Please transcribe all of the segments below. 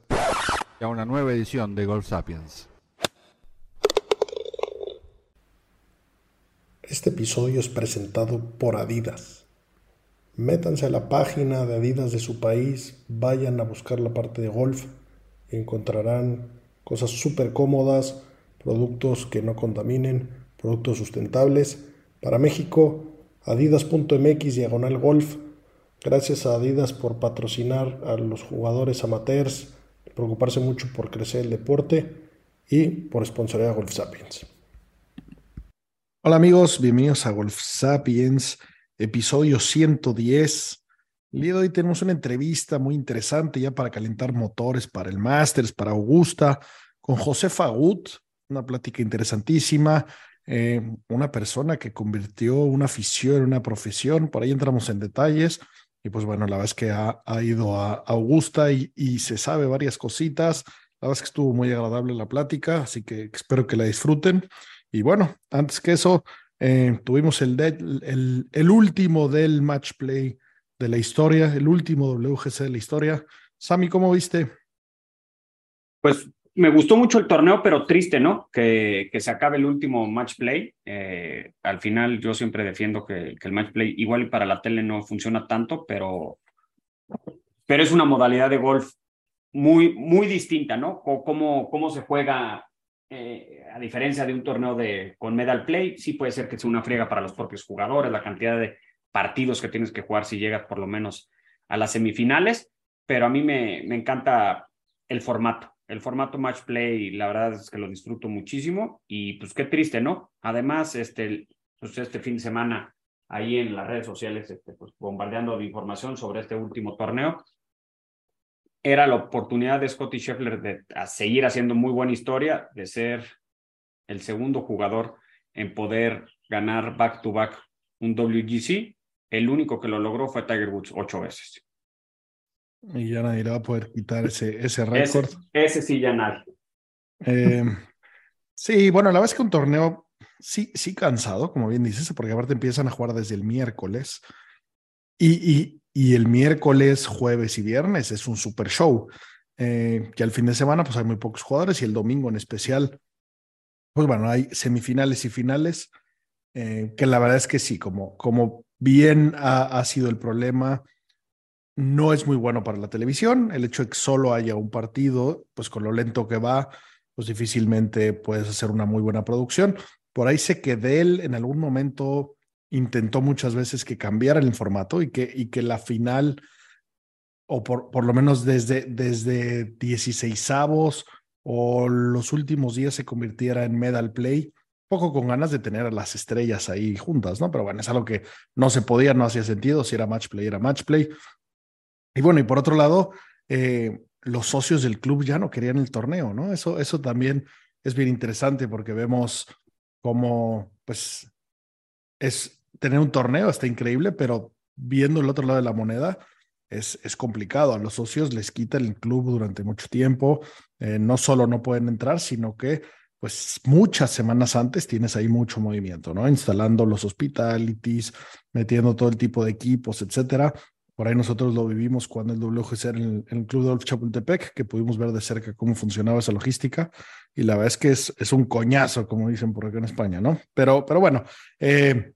y a una nueva edición de Golf Sapiens. Este episodio es presentado por Adidas. Métanse a la página de Adidas de su país, vayan a buscar la parte de golf y encontrarán cosas súper cómodas, productos que no contaminen, productos sustentables. Para México, adidas.mx diagonal golf Gracias a Adidas por patrocinar a los jugadores amateurs, preocuparse mucho por crecer el deporte y por sponsorear a Golf Sapiens. Hola amigos, bienvenidos a Golf Sapiens, episodio 110. El día de hoy tenemos una entrevista muy interesante ya para calentar motores para el Masters, para Augusta, con José Fagut, una plática interesantísima. Eh, una persona que convirtió una afición en una profesión, por ahí entramos en detalles. Y pues bueno, la verdad es que ha, ido a Augusta y, se sabe varias cositas. La verdad es que estuvo muy agradable la plática, así que espero que la disfruten. Y bueno, antes que eso, eh, tuvimos el, el, el, último del match play de la historia, el último WGC de la historia. Sami, ¿cómo viste? Pues me gustó mucho el torneo, pero triste, ¿no? Que, que se acabe el último match play. Eh, al final yo siempre defiendo que, el match play igual para la tele no funciona tanto, pero, pero es una modalidad de golf muy, muy distinta, ¿no? cómo, cómo se juega, eh, a diferencia de un torneo de, con medal play, sí puede ser que sea una friega para los propios jugadores, la cantidad de partidos que tienes que jugar si llegas por lo menos a las semifinales, pero a mí me, me encanta el formato el formato match play, la verdad es que lo disfruto muchísimo y pues qué triste, ¿no? Además, este, pues este fin de semana ahí en las redes sociales, este, pues bombardeando de información sobre este último torneo, era la oportunidad de Scotty Scheffler de seguir haciendo muy buena historia, de ser el segundo jugador en poder ganar back to back un WGC. El único que lo logró fue Tiger Woods ocho veces. Y ya nadie le va a poder quitar ese, ese récord. Ese, sí, ya nadie. Eh, sí, bueno, la verdad es que un torneo sí, sí cansado, como bien dices, porque aparte empiezan a jugar desde el miércoles. Y, y, y el miércoles, jueves y viernes es un super show. Eh, que al fin de semana pues hay muy pocos jugadores y el domingo en especial, pues bueno, hay semifinales y finales, eh, que la verdad es que sí, como, como bien ha, ha sido el problema no es muy bueno para la televisión. El hecho de que solo haya un partido, pues con lo lento que va, pues difícilmente puedes hacer una muy buena producción. Por ahí sé que Dell en algún momento intentó muchas veces que cambiara el formato y que, y que la final, o por, por lo menos desde, desde 16 avos o los últimos días se convirtiera en medal play, poco con ganas de tener a las estrellas ahí juntas, ¿no? Pero bueno, es algo que no se podía, no hacía sentido, si era match play, era match play. Y bueno, y por otro lado, eh, los socios del club ya no querían el torneo, ¿no? Eso, eso también es bien interesante porque vemos cómo, pues, es tener un torneo, está increíble, pero viendo el otro lado de la moneda, es, es complicado. A los socios les quita el club durante mucho tiempo. Eh, no solo no pueden entrar, sino que, pues, muchas semanas antes tienes ahí mucho movimiento, ¿no? Instalando los hospitalities, metiendo todo el tipo de equipos, etcétera. Por ahí nosotros lo vivimos cuando el WGC era en el, Club de Golf Chapultepec, que pudimos ver de cerca cómo funcionaba esa logística. Y la verdad es que es, es un coñazo, como dicen por acá en España, ¿no? Pero, pero bueno, eh,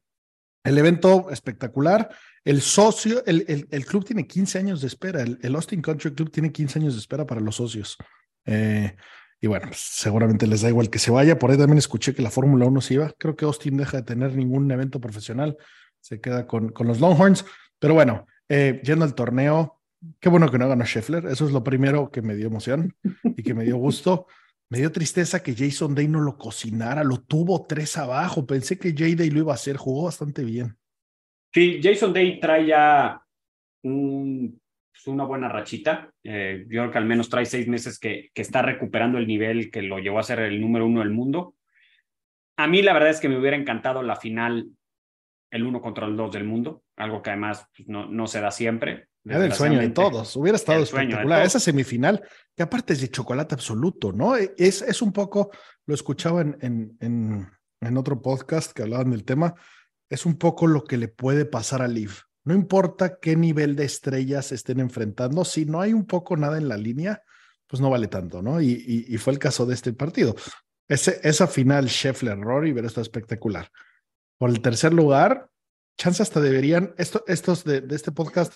el evento espectacular. El socio, el, el, el, club tiene 15 años de espera. El, Austin Country Club tiene 15 años de espera para los socios. Eh, y bueno, pues, seguramente les da igual que se vaya. Por ahí también escuché que la Fórmula 1 se iba. Creo que Austin deja de tener ningún evento profesional. Se queda con, con los Longhorns. Pero bueno, eh, yendo al torneo, qué bueno que no ganó Scheffler. Eso es lo primero que me dio emoción y que me dio gusto. Me dio tristeza que Jason Day no lo cocinara, lo tuvo tres abajo. Pensé que Jay Day lo iba a hacer, jugó bastante bien. Sí, Jason Day trae ya un pues, una buena rachita. Eh, yo creo que al menos trae seis meses que, que está recuperando el nivel que lo llevó a ser el número uno del mundo. A mí la verdad es que me hubiera encantado la final, el uno contra el dos del mundo, algo que además pues, no, no se da siempre. Era el sueño de todos, hubiera estado espectacular. Esa semifinal, que aparte es de chocolate absoluto, ¿no? Es, es un poco, lo escuchaba en, en, en, en otro podcast que hablaban del tema, es un poco lo que le puede pasar a Liv. No importa qué nivel de estrellas estén enfrentando, si no hay un poco nada en la línea, pues no vale tanto, ¿no? Y, y, fue el caso de este partido. Ese, esa final, Scheffler-Rory, pero está espectacular. Por el tercer lugar, chance hasta deberían, esto, estos de, este podcast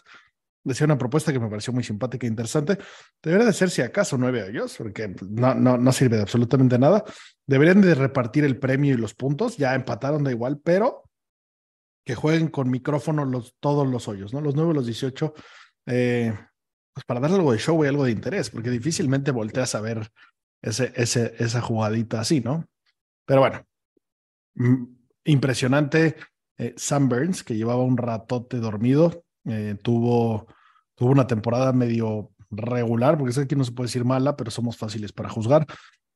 decía una propuesta que me pareció muy simpática e interesante. Debería de ser si acaso nueve ellos, porque no, no, no sirve de absolutamente nada. Deberían de repartir el premio y los puntos, ya empataron da igual, pero que jueguen con micrófono todos los hoyos, ¿no? Los nueve, los 18, eh, pues para darle algo de show y algo de interés, porque difícilmente volteas a ver ese, ese, esa jugadita así, ¿no? Pero bueno, mm, impresionante. Eh, Sam Burns, que llevaba un ratote dormido, eh, tuvo, tuvo una temporada medio regular, porque sé que no se puede decir mala, pero somos fáciles para juzgar.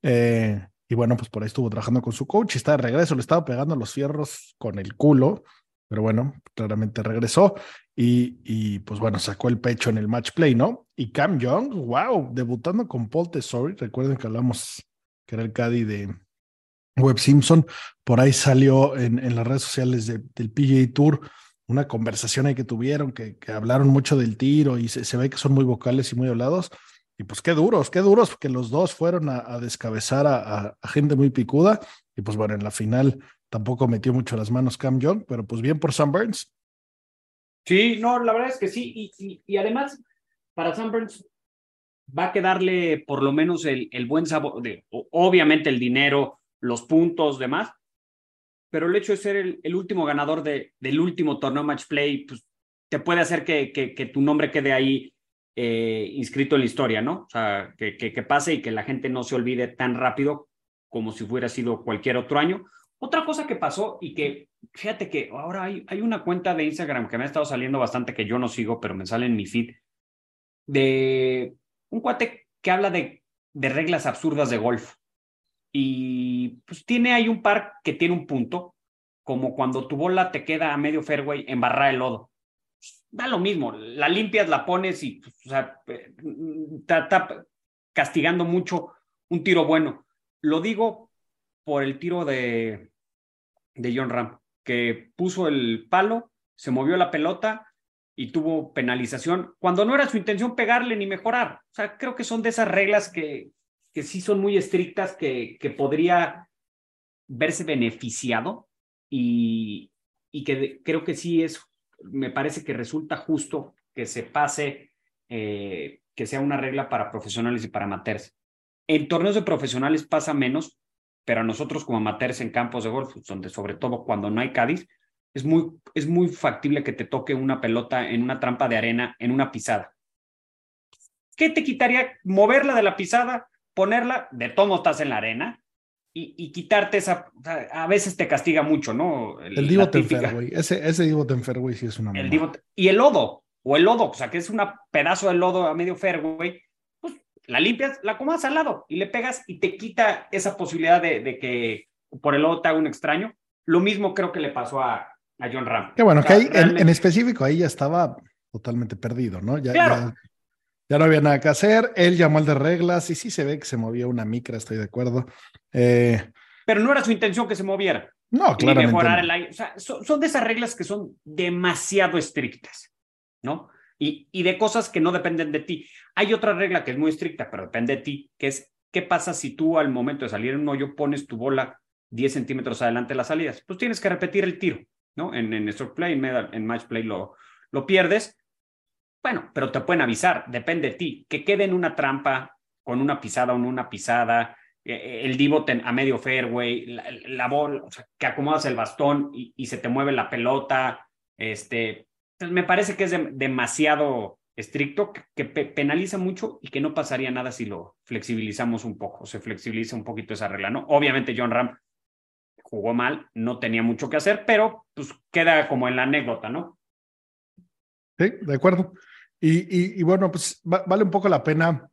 Eh, y bueno, pues por ahí estuvo trabajando con su coach y está de regreso, le estaba pegando los fierros con el culo, pero bueno, claramente regresó y, y pues bueno, sacó el pecho en el match play, ¿no? Y Cam Young, wow, debutando con Paul Tesori, recuerden que hablamos que era el caddy de Web Simpson, por ahí salió en, en las redes sociales de, del PGA Tour una conversación ahí que tuvieron, que, que hablaron mucho del tiro y se, se, ve que son muy vocales y muy hablados. Y pues qué duros, qué duros, porque los dos fueron a, descabezar a, gente muy picuda. Y pues bueno, en la final tampoco metió mucho las manos Cam Young, pero pues bien por Sam Burns. Sí, no, la verdad es que sí. Y, y, y además, para Sam Burns va a quedarle por lo menos el, el buen sabor, de, obviamente el dinero, los puntos, demás, pero el hecho de ser el, último ganador de, del último torneo match play, pues te puede hacer que, tu nombre quede ahí eh, inscrito en la historia, ¿no? O sea, que, pase y que la gente no se olvide tan rápido como si hubiera sido cualquier otro año. Otra cosa que pasó y que, fíjate que ahora hay, hay una cuenta de Instagram que me ha estado saliendo bastante que yo no sigo, pero me sale en mi feed, de un cuate que habla de, de reglas absurdas de golf. Y pues tiene ahí un par que tiene un punto, como cuando tu bola te queda a medio fairway en barra el lodo. Da lo mismo, la limpias, la pones y pues, o sea, está, está castigando mucho un tiro bueno. Lo digo por el tiro de, de John Ram, que puso el palo, se movió la pelota y tuvo penalización cuando no era su intención pegarle ni mejorar. O sea, creo que son de esas reglas que, que sí son muy estrictas, que, que podría verse beneficiado y, y que creo que sí es, me parece que resulta justo que se pase, eh, que sea una regla para profesionales y para amateurs. En torneos de profesionales pasa menos, pero a nosotros como amateurs en campos de golf, donde sobre todo cuando no hay Cádiz, es muy, es muy factible que te toque una pelota en una trampa de arena, en una pisada. ¿Qué te quitaría moverla de la pisada, ponerla, de todo estás en la arena, y, y, quitarte esa, a veces te castiga mucho, ¿no? El, el Divot en Fairway, ese, ese Divot en Fairway sí es una el divot, Y el lodo, o el lodo, o sea, que es un pedazo de lodo a medio Fairway, pues la limpias, la comas al lado y le pegas y te quita esa posibilidad de, de que por el lodo te haga un extraño. Lo mismo creo que le pasó a, a John Ram. Qué bueno, o sea, que ahí, realmente... en, en, específico ahí ya estaba totalmente perdido, ¿no? Ya, claro. ya, ya no había nada que hacer. Él llamó al de reglas y sí se ve que se movía una micra, estoy de acuerdo. Eh, pero no era su intención que se moviera. No, claro. mejorar no. el aire. O sea, son, son, de esas reglas que son demasiado estrictas, ¿no? Y, y, de cosas que no dependen de ti. Hay otra regla que es muy estricta, pero depende de ti, que es qué pasa si tú al momento de salir en un hoyo pones tu bola 10 centímetros adelante de las salidas. Pues tienes que repetir el tiro, ¿no? En, en stroke play, en, en match play lo, lo pierdes. Bueno, pero te pueden avisar, depende de ti, que quede en una trampa con una pisada o no una pisada, el divot a medio fairway, la, la bola, o sea, que acomodas el bastón y, se te mueve la pelota. Este, pues me parece que es de, demasiado estricto, que, que pe penaliza mucho y que no pasaría nada si lo flexibilizamos un poco, se flexibiliza un poquito esa regla, ¿no? Obviamente John Ram jugó mal, no tenía mucho que hacer, pero pues queda como en la anécdota, ¿no? Sí, de acuerdo. Y, y, bueno, pues vale un poco la pena.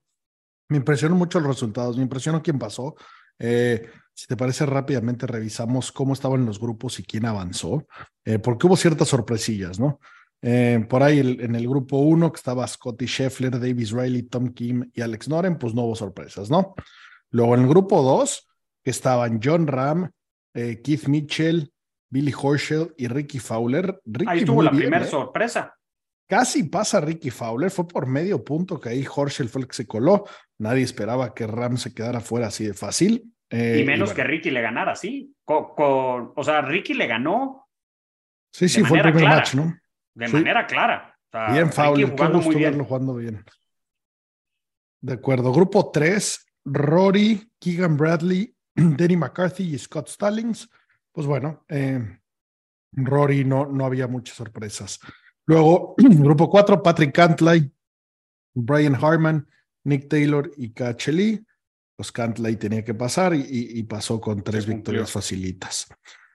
Me impresionó mucho los resultados, me impresionó quién pasó. Eh, si te parece, rápidamente revisamos cómo estaban los grupos y quién avanzó, eh, porque hubo ciertas sorpresillas, ¿no? Eh, por ahí en el grupo uno, que estaba Scotty Scheffler, Davis Riley, Tom Kim y Alex Noren, pues no hubo sorpresas, ¿no? Luego en el grupo dos, que estaban John Ram, Keith Mitchell, Billy Horschel y Ricky Fowler. ahí estuvo la primera sorpresa. Casi pasa Ricky Fowler, fue por medio punto que ahí Horschel fue el que se coló. Nadie esperaba que Ram se quedara fuera así de fácil. Eh, y menos que Ricky le ganara, sí. Con, o sea, Ricky le ganó. Sí, sí, fue el primer match, ¿no? De manera clara. bien, Fowler, qué gusto bien. verlo jugando bien. De acuerdo. Grupo 3, Rory, Keegan Bradley, Danny McCarthy y Scott Stallings. Pues bueno, eh, Rory no, no había muchas sorpresas. Luego, grupo 4, Patrick Cantlay, Brian Harman, Nick Taylor y Lee. Pues Cantlay tenía que pasar y, pasó con tres victorias facilitas.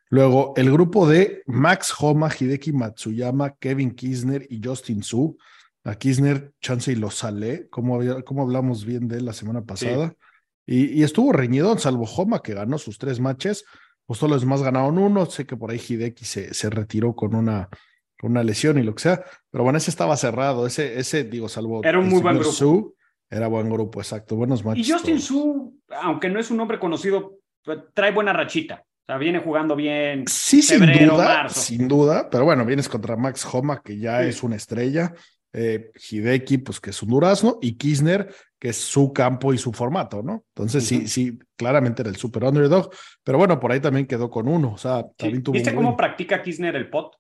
Luego, el grupo de Max Homa, Hideki Matsuyama, Kevin Kisner y Justin Su. A Kisner, chance y lo sale, como, como hablamos bien de él la semana pasada. Y, estuvo reñido, salvo Homa, que ganó sus tres matches. Pues solo los demás ganaron uno. Sé que por ahí Hideki se, se retiró con una una lesión y lo que sea. Pero bueno, ese estaba cerrado. Ese, ese digo, salvo. Era un muy buen grupo. era buen grupo, exacto. Buenos matches. Y Justin Su, aunque no es un hombre conocido, pues, trae buena rachita. O sea, viene jugando bien. Sí, sin duda. Sin duda. Pero bueno, vienes contra Max Homa, que ya es una estrella. Eh, Hideki, pues que es un durazno. Y Kisner, que es su campo y su formato, ¿no? Entonces, sí, sí, claramente era el super underdog. Pero bueno, por ahí también quedó con uno. O sea, también tuvo. ¿Viste cómo practica Kisner el pot?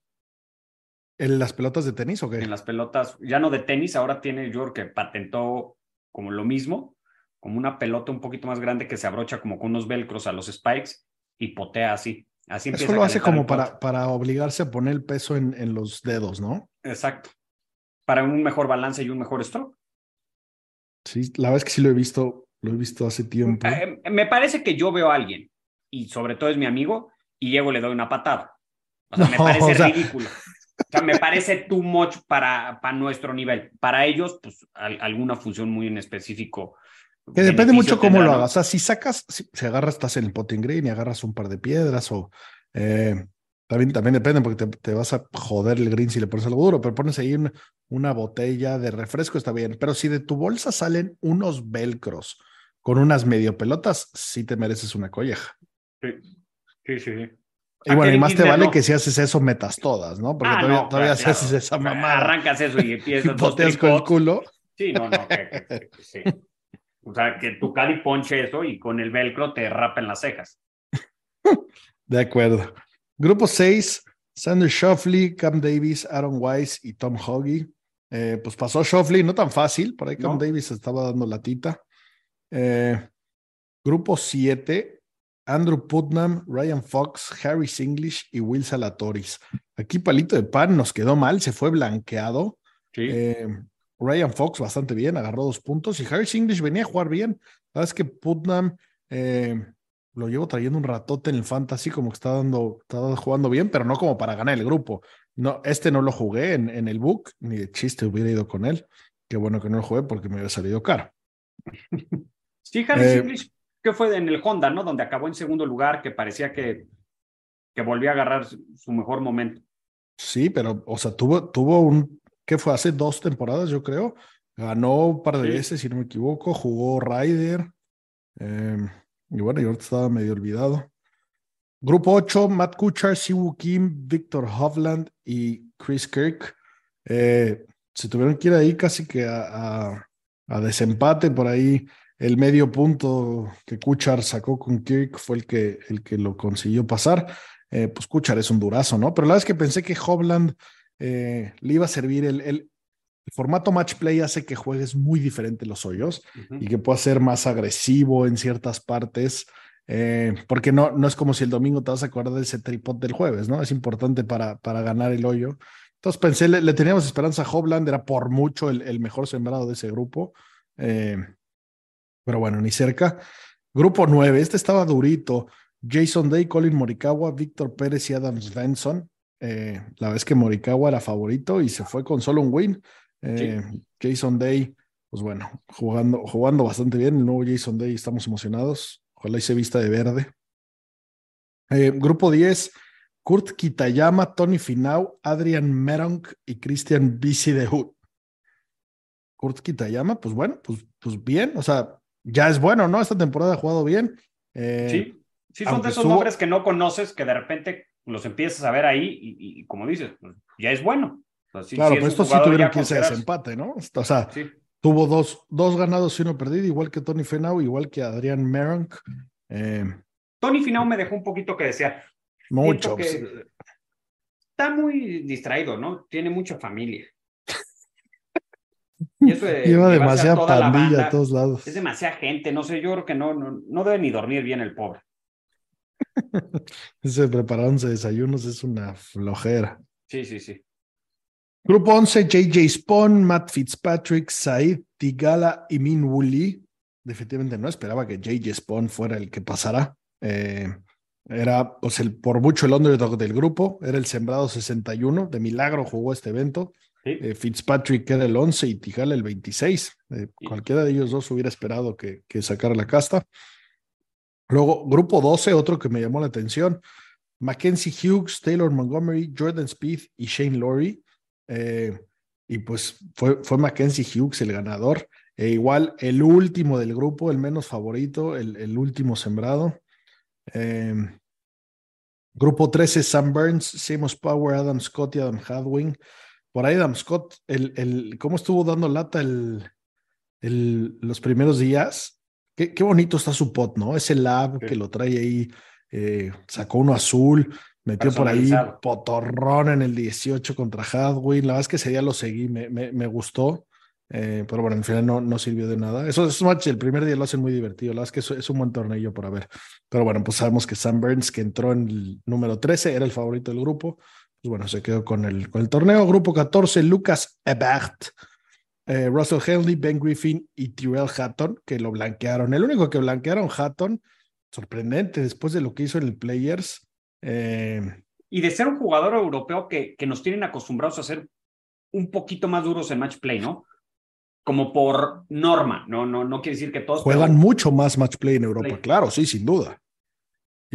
¿En las pelotas de tenis o qué? En las pelotas, ya no de tenis, ahora tiene yo que patentó como lo mismo, como una pelota un poquito más grande que se abrocha como con unos velcros a los spikes y potea así. Así Eso lo hace como para, para obligarse a poner el peso en, en los dedos, ¿no? Exacto. Para un mejor balance y un mejor stroke. Sí, la verdad es que sí lo he visto, lo he visto hace tiempo. Eh, me parece que yo veo a alguien, y sobre todo es mi amigo, y llego y le doy una patada. O sea, me parece ridículo. O sea, me parece too much para, para nuestro nivel. Para ellos, pues alguna función muy en específico. Que depende mucho cómo lo hagas. O sea, si sacas, si, agarras, estás en el potting green y agarras un par de piedras o... Eh, también, también depende porque te, vas a joder el green si le pones algo duro, pero pones ahí una, botella de refresco, está bien. Pero si de tu bolsa salen unos velcros con unas medio pelotas, sí te mereces una colleja. Sí, sí, sí. Y bueno, y más te vale que si haces eso metas todas, ¿no? Porque ah, todavía, haces esa mamada. Arrancas eso y empiezas dos con el culo. Sí, no, no. sí. O sea, que tu cali ponche eso y con el velcro te rapen las cejas. De acuerdo. Grupo 6, Sander Shoffley, Cam Davis, Aaron Weiss y Tom Hoggy. Eh, pues pasó Shoffley, no tan fácil, por ahí Cam Davis estaba dando la tita. Eh, grupo 7, Andrew Putnam, Ryan Fox, Harry English y Will Salatoris. Aquí palito de pan nos quedó mal, se fue blanqueado. Eh, Ryan Fox bastante bien, agarró dos puntos y Harry English venía a jugar bien. La verdad es que Putnam eh, lo llevo trayendo un ratote en el fantasy, como que está dando, está jugando bien, pero no como para ganar el grupo. No, este no lo jugué en, en el book, ni de chiste hubiera ido con él. Qué bueno que no lo jugué porque me hubiera salido caro. Sí, Harry eh, English que fue en el Honda, ¿no? Donde acabó en segundo lugar, que parecía que, que volvió a agarrar su, mejor momento. Sí, pero, o sea, tuvo, tuvo un, ¿qué fue? Hace dos temporadas, yo creo. Ganó un par de veces, si no me equivoco, jugó Ryder. Em, y bueno, yo estaba medio olvidado. Grupo 8, Matt Kuchar, Siwoo Kim, Victor Hovland y Chris Kirk. Eh, se tuvieron que ir ahí casi que a, a desempate por ahí el medio punto que Kuchar sacó con Kirk fue el que, el que lo consiguió pasar. Eh, pues Kuchar es un durazo, ¿no? Pero la verdad es que pensé que Hovland eh, le iba a servir el, el, formato match play hace que juegues muy diferente los hoyos y que pueda ser más agresivo en ciertas partes. Eh, porque no, no es como si el domingo te vas a acordar de ese tripod del jueves, ¿no? Es importante para, para ganar el hoyo. Entonces pensé, le, teníamos esperanza a Hovland, era por mucho el, el mejor sembrado de ese grupo. Eh, pero bueno, ni cerca. Grupo 9, este estaba durito. Jason Day, Colin Morikawa, Víctor Pérez y Adam Svensson. Eh, la vez que Morikawa era favorito y se fue con solo un win. Eh, Jason Day, pues bueno, jugando, jugando bastante bien. El nuevo Jason Day, estamos emocionados. Ojalá y se vista de verde. Eh, grupo 10, Kurt Kitayama, Tony Finau, Adrian Meronk y Christian Bici de Hood. Kurt Kitayama, pues bueno, pues, pues bien, o sea, ya es bueno, ¿no? Esta temporada ha jugado bien. Eh, sí, sí, son de esos nombres que no conoces, que de repente los empiezas a ver ahí y, como dices, pues, ya es bueno. claro, pero estos sí tuvieron que irse a desempate, ¿no? O sea, tuvo dos, dos ganados y uno perdido, igual que Tony Finau, igual que Adrian Meronk. Eh, Tony Finau me dejó un poquito que decía. Mucho. Pues, está muy distraído, ¿no? Tiene mucha familia. Lleva demasiada pandilla a todos lados. Es demasiada gente, no sé, yo creo que no, no, no debe ni dormir bien el pobre. Ese preparar 11 desayunos es una flojera. Sí, sí, sí. Grupo 11, JJ Spawn, Matt Fitzpatrick, Said Tigala y Min Woolley. Definitivamente no esperaba que JJ Spawn fuera el que pasara. Eh, era pues, el, por mucho el underdog del grupo, era el sembrado 61, de milagro jugó este evento. Eh, Fitzpatrick era el 11 y Tijala el 26. Eh, cualquiera de ellos dos hubiera esperado que, que sacara la casta. Luego, grupo 12, otro que me llamó la atención, Mackenzie Hughes, Taylor Montgomery, Jordan Speed y Shane Laurie. y pues fue, fue Mackenzie Hughes el ganador. E igual el último del grupo, el menos favorito, el, el último sembrado. Em, grupo 13, Sam Burns, Seamus Power, Adam Scott y Adam Hadwin. Por ahí Adam Scott, el, el, cómo estuvo dando lata el, el, los primeros días. Qué, qué, bonito está su pot, ¿no? Ese lab que lo trae ahí, eh, sacó uno azul, metió por ahí potorrón en el 18 contra Hadwin. La verdad es que ese día lo seguí, me, me, me gustó. Eh, pero bueno, al final no, no sirvió de nada. Eso es match, el primer día lo hacen muy divertido. La verdad es que es, un buen torneo para ver. Pero bueno, pues sabemos que Sam Burns, que entró en el número 13, era el favorito del grupo. Pues bueno, se quedó con el, con el torneo. Grupo 14, Lucas Ebert, eh, Russell Henley, Ben Griffin y Tyrell Hatton, que lo blanquearon. El único que blanquearon Hatton, sorprendente, después de lo que hizo en el Players. Eh, y de ser un jugador europeo que, que nos tienen acostumbrados a ser un poquito más duros en match play, ¿no? como por norma, no, no, no quiere decir que todos juegan mucho más match play en Europa, claro, sí, sin duda.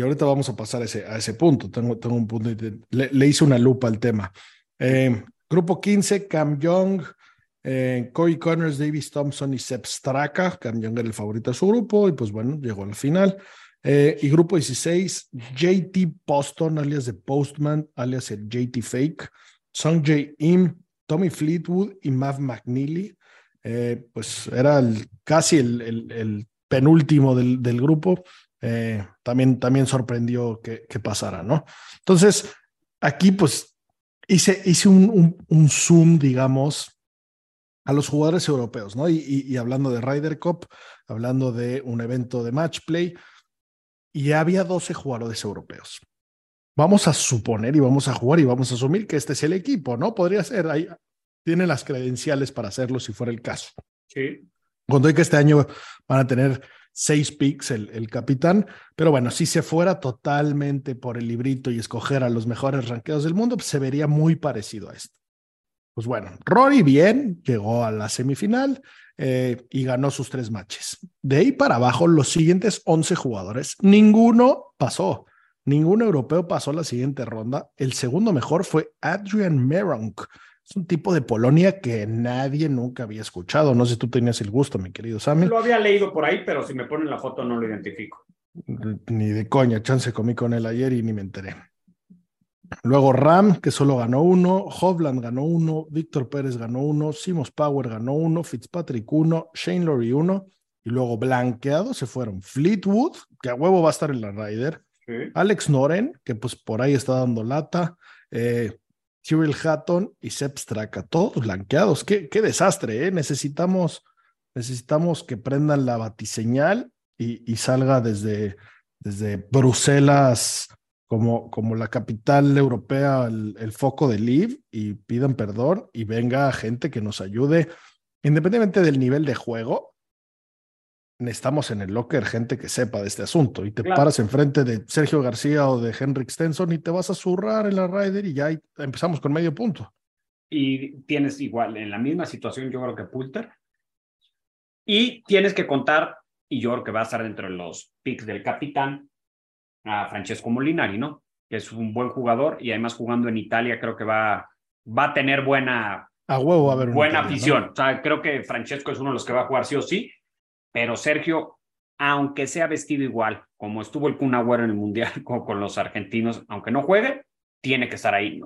Y ahorita vamos a pasar a ese, a ese punto. Tengo, tengo un punto. Le, hice una lupa al tema. Eh, grupo 15, Cam Young, eh, Corey Connors, Davis Thompson y Seb Straka. Cam Young era el favorito de su grupo y pues bueno, llegó a la final. Eh, y grupo 16, JT Poston, alias de Postman, alias el JT Fake, Song J. Im, Tommy Fleetwood y Mav McNeely. Eh, pues era el, casi el, el, penúltimo del, del grupo, eh, también, también sorprendió que, que, pasara, ¿no? Entonces, aquí pues hice, hice un, un, zoom, digamos, a los jugadores europeos, ¿no? Y, y, hablando de Ryder Cup, hablando de un evento de match play, y había 12 jugadores europeos. Vamos a suponer y vamos a jugar y vamos a asumir que este es el equipo, ¿no? Podría ser, hay, tiene las credenciales para hacerlo si fuera el caso. Sí. Cuando hay que este año van a tener seis picks el, el, capitán, pero bueno, si se fuera totalmente por el librito y escoger a los mejores ranqueos del mundo, pues se vería muy parecido a esto. Pues bueno, Rory bien, llegó a la semifinal eh, y ganó sus tres matches. De ahí para abajo, los siguientes 11 jugadores, ninguno pasó. Ningún europeo pasó la siguiente ronda. El segundo mejor fue Adrian Meronk, es un tipo de Polonia que nadie nunca había escuchado. No sé si tú tenías el gusto, mi querido Sammy. Lo había leído por ahí, pero si me ponen la foto no lo identifico. Ni de coña, chance comí con él ayer y ni me enteré. Luego Ram, que solo ganó uno, Hovland ganó uno, Víctor Pérez ganó uno, Simos Power ganó uno, Fitzpatrick uno, Shane Lowry uno, y luego blanqueados se fueron Fleetwood, que a huevo va a estar en la Ryder, Alex Noren, que pues por ahí está dando lata, eh, Cyril Hatton y Seb Straka, todos blanqueados. Qué, desastre, ¿eh? Necesitamos, necesitamos que prendan la batiseñal y, y salga desde, desde Bruselas como, como la capital europea el, foco de Liv y pidan perdón y venga gente que nos ayude, independientemente del nivel de juego, necesitamos en el locker gente que sepa de este asunto y te paras enfrente de Sergio García o de Henrik Stenson y te vas a zurrar en la Ryder y ya empezamos con medio punto. y tienes igual en la misma situación, yo creo que Pulter. Y tienes que contar, y yo creo que va a estar dentro de los picks del capitán, a Francesco Molinari, ¿no? Que es un buen jugador y además jugando en Italia creo que va, va a tener buena, a huevo a ver buena afición. O sea, creo que Francesco es uno de los que va a jugar sí o sí, pero Sergio, aunque sea vestido igual, como estuvo el Kun Agüero en el Mundial con, con los argentinos, aunque no juegue, tiene que estar ahí.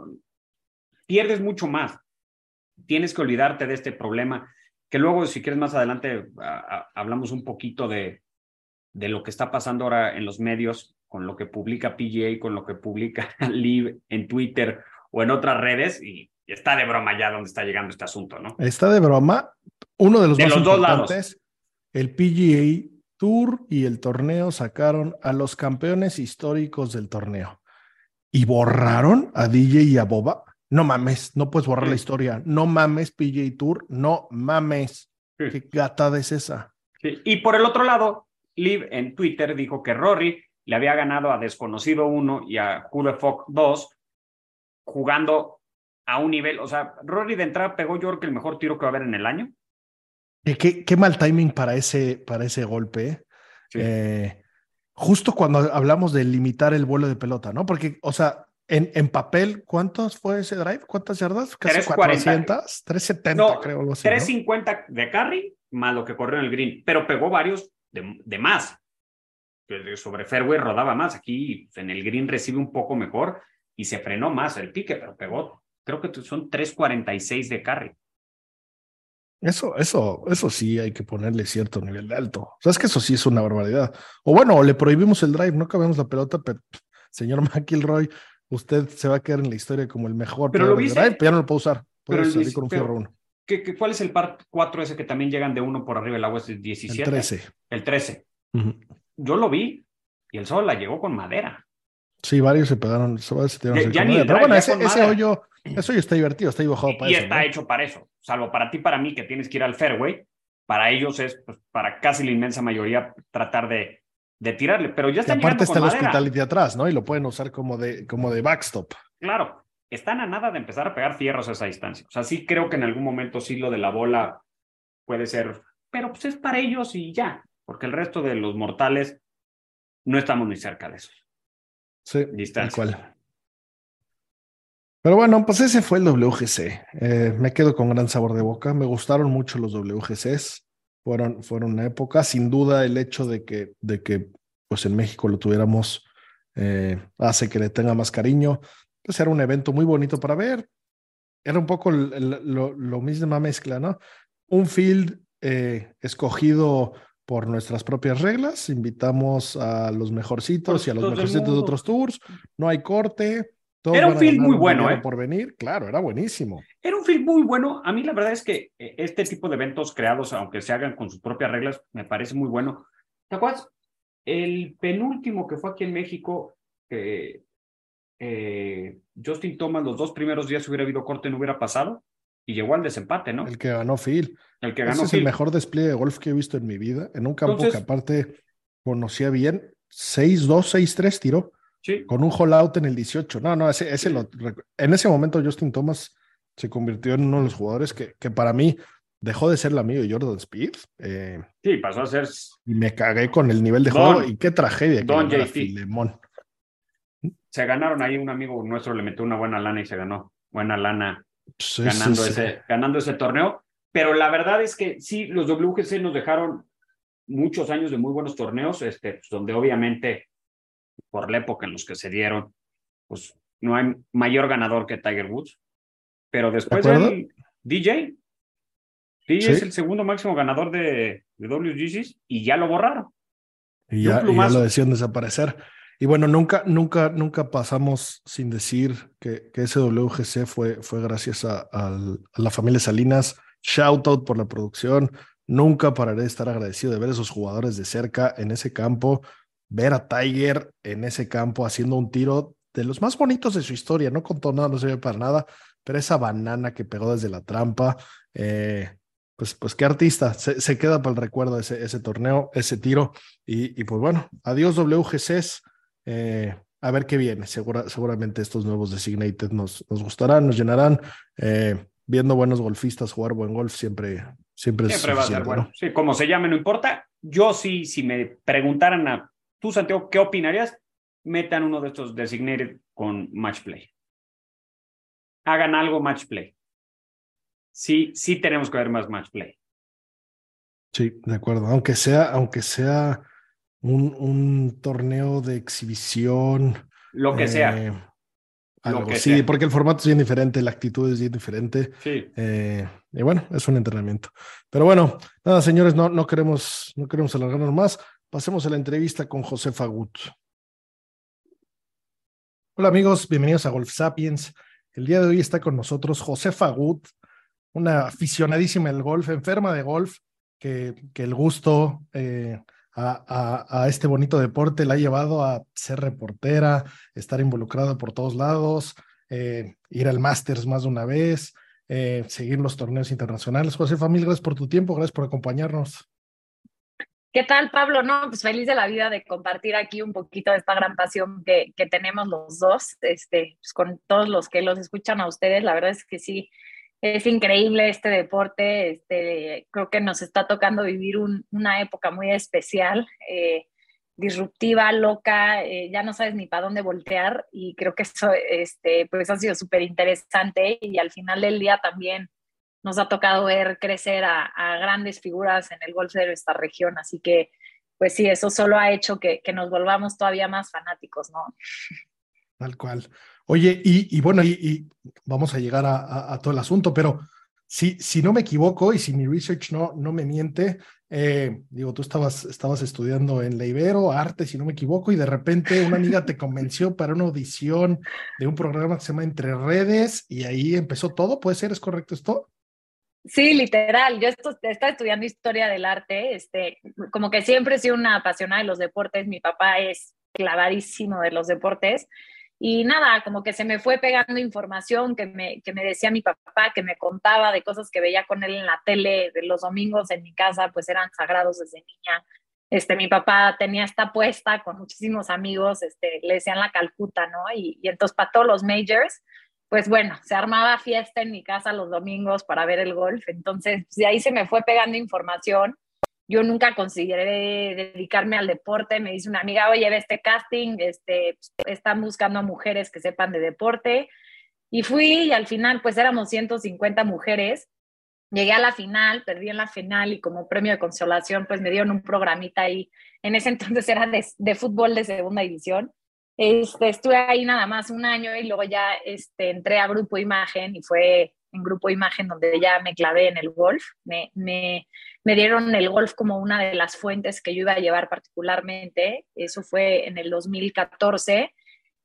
Pierdes mucho más. Tienes que olvidarte de este problema, que luego, si quieres más adelante, hablamos un poquito de, de lo que está pasando ahora en los medios, con lo que publica PGA, con lo que publica Live en Twitter o en otras redes, y está de broma ya donde está llegando este asunto, ¿no? Está de broma. Uno de los de más los dos lados. El PGA Tour y el torneo sacaron a los campeones históricos del torneo y borraron a DJ y a Boba. No mames, no puedes borrar la historia. No mames, PJ Tour, no mames. Qué gatada es esa. Y por el otro lado, Liv en Twitter dijo que Rory le había ganado a Desconocido 1 y a Fox 2 jugando a un nivel, o sea, Rory de entrada pegó yo creo que el mejor tiro que va a haber en el año. Qué, qué mal timing para ese, para ese golpe. ¿eh? eh justo cuando hablamos de limitar el vuelo de pelota, ¿no? Porque, o sea, en, en papel, ¿cuántos fue ese drive? ¿Cuántas yardas? Casi 400, 370 creo. Algo así, 350 de carry, más lo que corrió en el green, pero pegó varios de, de más. Sobre fairway rodaba más, aquí en el green recibe un poco mejor y se frenó más el pique, pero pegó, creo que son 346 de carry. Eso, eso, eso sí hay que ponerle cierto nivel de alto. O sea, es que eso sí es una barbaridad. O bueno, le prohibimos el drive, no cabemos la pelota, pero señor McIlroy, usted se va a quedar en la historia como el mejor pero lo viste, drive, pero ya no lo puedo usar. Puede salir con un fierro uno. ¿qué, cuál es el par 4 ese que también llegan de uno por arriba del agua? Es el 17. El 13. El 13. Yo lo vi y el sol la llegó con madera. Sí, varios se pegaron. Se ya, ni Pero bueno, ese, ese hoyo eso ya está divertido, está dibujado para y eso. Y está hecho para eso. Salvo para ti, para mí, que tienes que ir al fairway. Para ellos es, pues, para casi la inmensa mayoría, tratar de, de tirarle. Pero ya están y aparte está el hospital de atrás, ¿no? Y lo pueden usar como de, como de backstop. Claro. Están a nada de empezar a pegar fierros a esa distancia. O sea, sí creo que en algún momento sí lo de la bola puede ser. Pero pues es para ellos y ya. Porque el resto de los mortales no estamos ni cerca de eso. Sí, distancia. cual. Pero bueno, pues ese fue el WGC. Eh, me quedo con gran sabor de boca. Me gustaron mucho los WGCs. Fueron, fueron una época. Sin duda, el hecho de que, de que pues en México lo tuviéramos eh, hace que le tenga más cariño. Pues era un evento muy bonito para ver. Era un poco lo, misma mezcla, ¿no? Un field eh, escogido por nuestras propias reglas. Invitamos a los mejorcitos y a los mejorcitos de otros tours. No hay corte era un film muy bueno, ¿eh? Por venir, claro, era buenísimo. Era un film muy bueno. A mí la verdad es que eh, este tipo de eventos creados, aunque se hagan con sus propias reglas, me parece muy bueno. ¿Te acuerdas? El penúltimo que fue aquí en México, eh, Justin Thomas, los dos primeros días hubiera habido corte, no hubiera pasado y llegó al desempate, ¿no? El que ganó Phil. El que ganó Ese es el mejor despliegue de golf que he visto en mi vida, en un campo que aparte conocía bien. 6-2, 6-3 tiró. Con un hole out en el 18. No, no, ese, ese lo, en ese momento Justin Thomas se convirtió en uno de los jugadores que, que para mí dejó de ser el amigo de Jordan Speed. Eh, sí, pasó a ser. Y me cagué con el nivel de juego y qué tragedia. Don Se ganaron ahí, un amigo nuestro le metió una buena lana y se ganó buena lana ganando, Ese, ganando ese torneo. Pero la verdad es que sí, los WGC nos dejaron muchos años de muy buenos torneos, este, pues, donde obviamente por la época en los que se dieron, pues no hay mayor ganador que Tiger Woods. Pero después del DJ, DJ es el segundo máximo ganador de, de WGCs y ya lo borraron. Y ya, lo decían desaparecer. Y bueno, nunca, nunca, nunca pasamos sin decir que, que ese WGC fue, fue gracias a, a, la familia Salinas. Shout out por la producción. Nunca pararé de estar agradecido de ver a esos jugadores de cerca en ese campo ver a Tiger en ese campo haciendo un tiro de los más bonitos de su historia, no contó nada, no se ve para nada, pero esa banana que pegó desde la trampa, eh, pues, pues qué artista, se, queda para el recuerdo ese, ese torneo, ese tiro, y, pues bueno, adiós WGCs, eh, a ver qué viene, seguramente estos nuevos designated nos, nos gustarán, nos llenarán, eh, viendo buenos golfistas jugar buen golf siempre, siempre, siempre va a ser bueno. Sí, como se llame, no importa. Yo sí, si me preguntaran a tú, Santiago, ¿qué opinarías? Metan uno de estos designated con match play. Hagan algo match play. Sí, sí tenemos que ver más match play. Sí, de acuerdo. Aunque sea, aunque sea un, un torneo de exhibición. Lo que sea eh, sí, porque el formato es bien diferente, la actitud es bien diferente. Sí. Eh, y bueno, es un entrenamiento. Pero bueno, nada, señores, no, no, queremos, no queremos alargarnos más. Pasemos a la entrevista con José Fagut. Hola amigos, bienvenidos a Golf Sapiens. El día de hoy está con nosotros José Fagut, una aficionadísima del golf, enferma de golf, que, que el gusto eh, a, este bonito deporte, la ha llevado a ser reportera, estar involucrada por todos lados, eh, ir al Masters más de una vez, eh, seguir los torneos internacionales. José Familia, gracias por tu tiempo, gracias por acompañarnos. ¿Qué tal, Pablo? No, pues feliz de la vida de compartir aquí un poquito de esta gran pasión que, que tenemos los dos, este, pues con todos los que los escuchan a ustedes. La verdad es que sí, es increíble este deporte, este, creo que nos está tocando vivir una época muy especial, eh, disruptiva, loca, eh, ya no sabes ni para dónde voltear y creo que eso este, pues ha sido súper interesante y al final del día también nos ha tocado ver crecer a, grandes figuras en el golf de nuestra región, así que pues sí, eso solo ha hecho que nos volvamos todavía más fanáticos, ¿no? Tal cual. Oye, y, bueno, y, vamos a llegar a, todo el asunto, pero si, si no me equivoco y si mi research no, no me miente, eh, digo, tú estabas, estabas estudiando en la Ibero, arte, si no me equivoco, y de repente una amiga te convenció para una audición de un programa que se llama Entre Redes, y ahí empezó todo, ¿puede ser? ¿Es correcto esto? Sí, literal. Yo estaba estudiando historia del arte, este, como que siempre he sido una apasionada de los deportes. Mi papá es clavadísimo de los deportes y nada, como que se me fue pegando información que me, que me decía mi papá, que me contaba de cosas que veía con él en la tele, de los domingos en mi casa, pues eran sagrados desde niña. Este, mi papá tenía esta apuesta con muchísimos amigos, este, le decían la Calcuta, ¿no? Y, y entonces para todos los majors, pues bueno, se armaba fiesta en mi casa los domingos para ver el golf. Entonces, de ahí se me fue pegando información yo nunca consideré dedicarme al deporte. Me dice una amiga, oye, ve este casting, este, están buscando a mujeres que sepan de deporte. Y fui y al final pues éramos 150 mujeres. Llegué a la final, perdí en la final y como premio de consolación pues me dieron un programita ahí. En ese entonces era de, fútbol de segunda división. Este, estuve ahí nada más un año y luego ya este, entré a Grupo Imagen y fue en Grupo Imagen donde ya me clavé en el golf. Me, me, me dieron el golf como una de las fuentes que yo iba a llevar particularmente. Eso fue en el 2014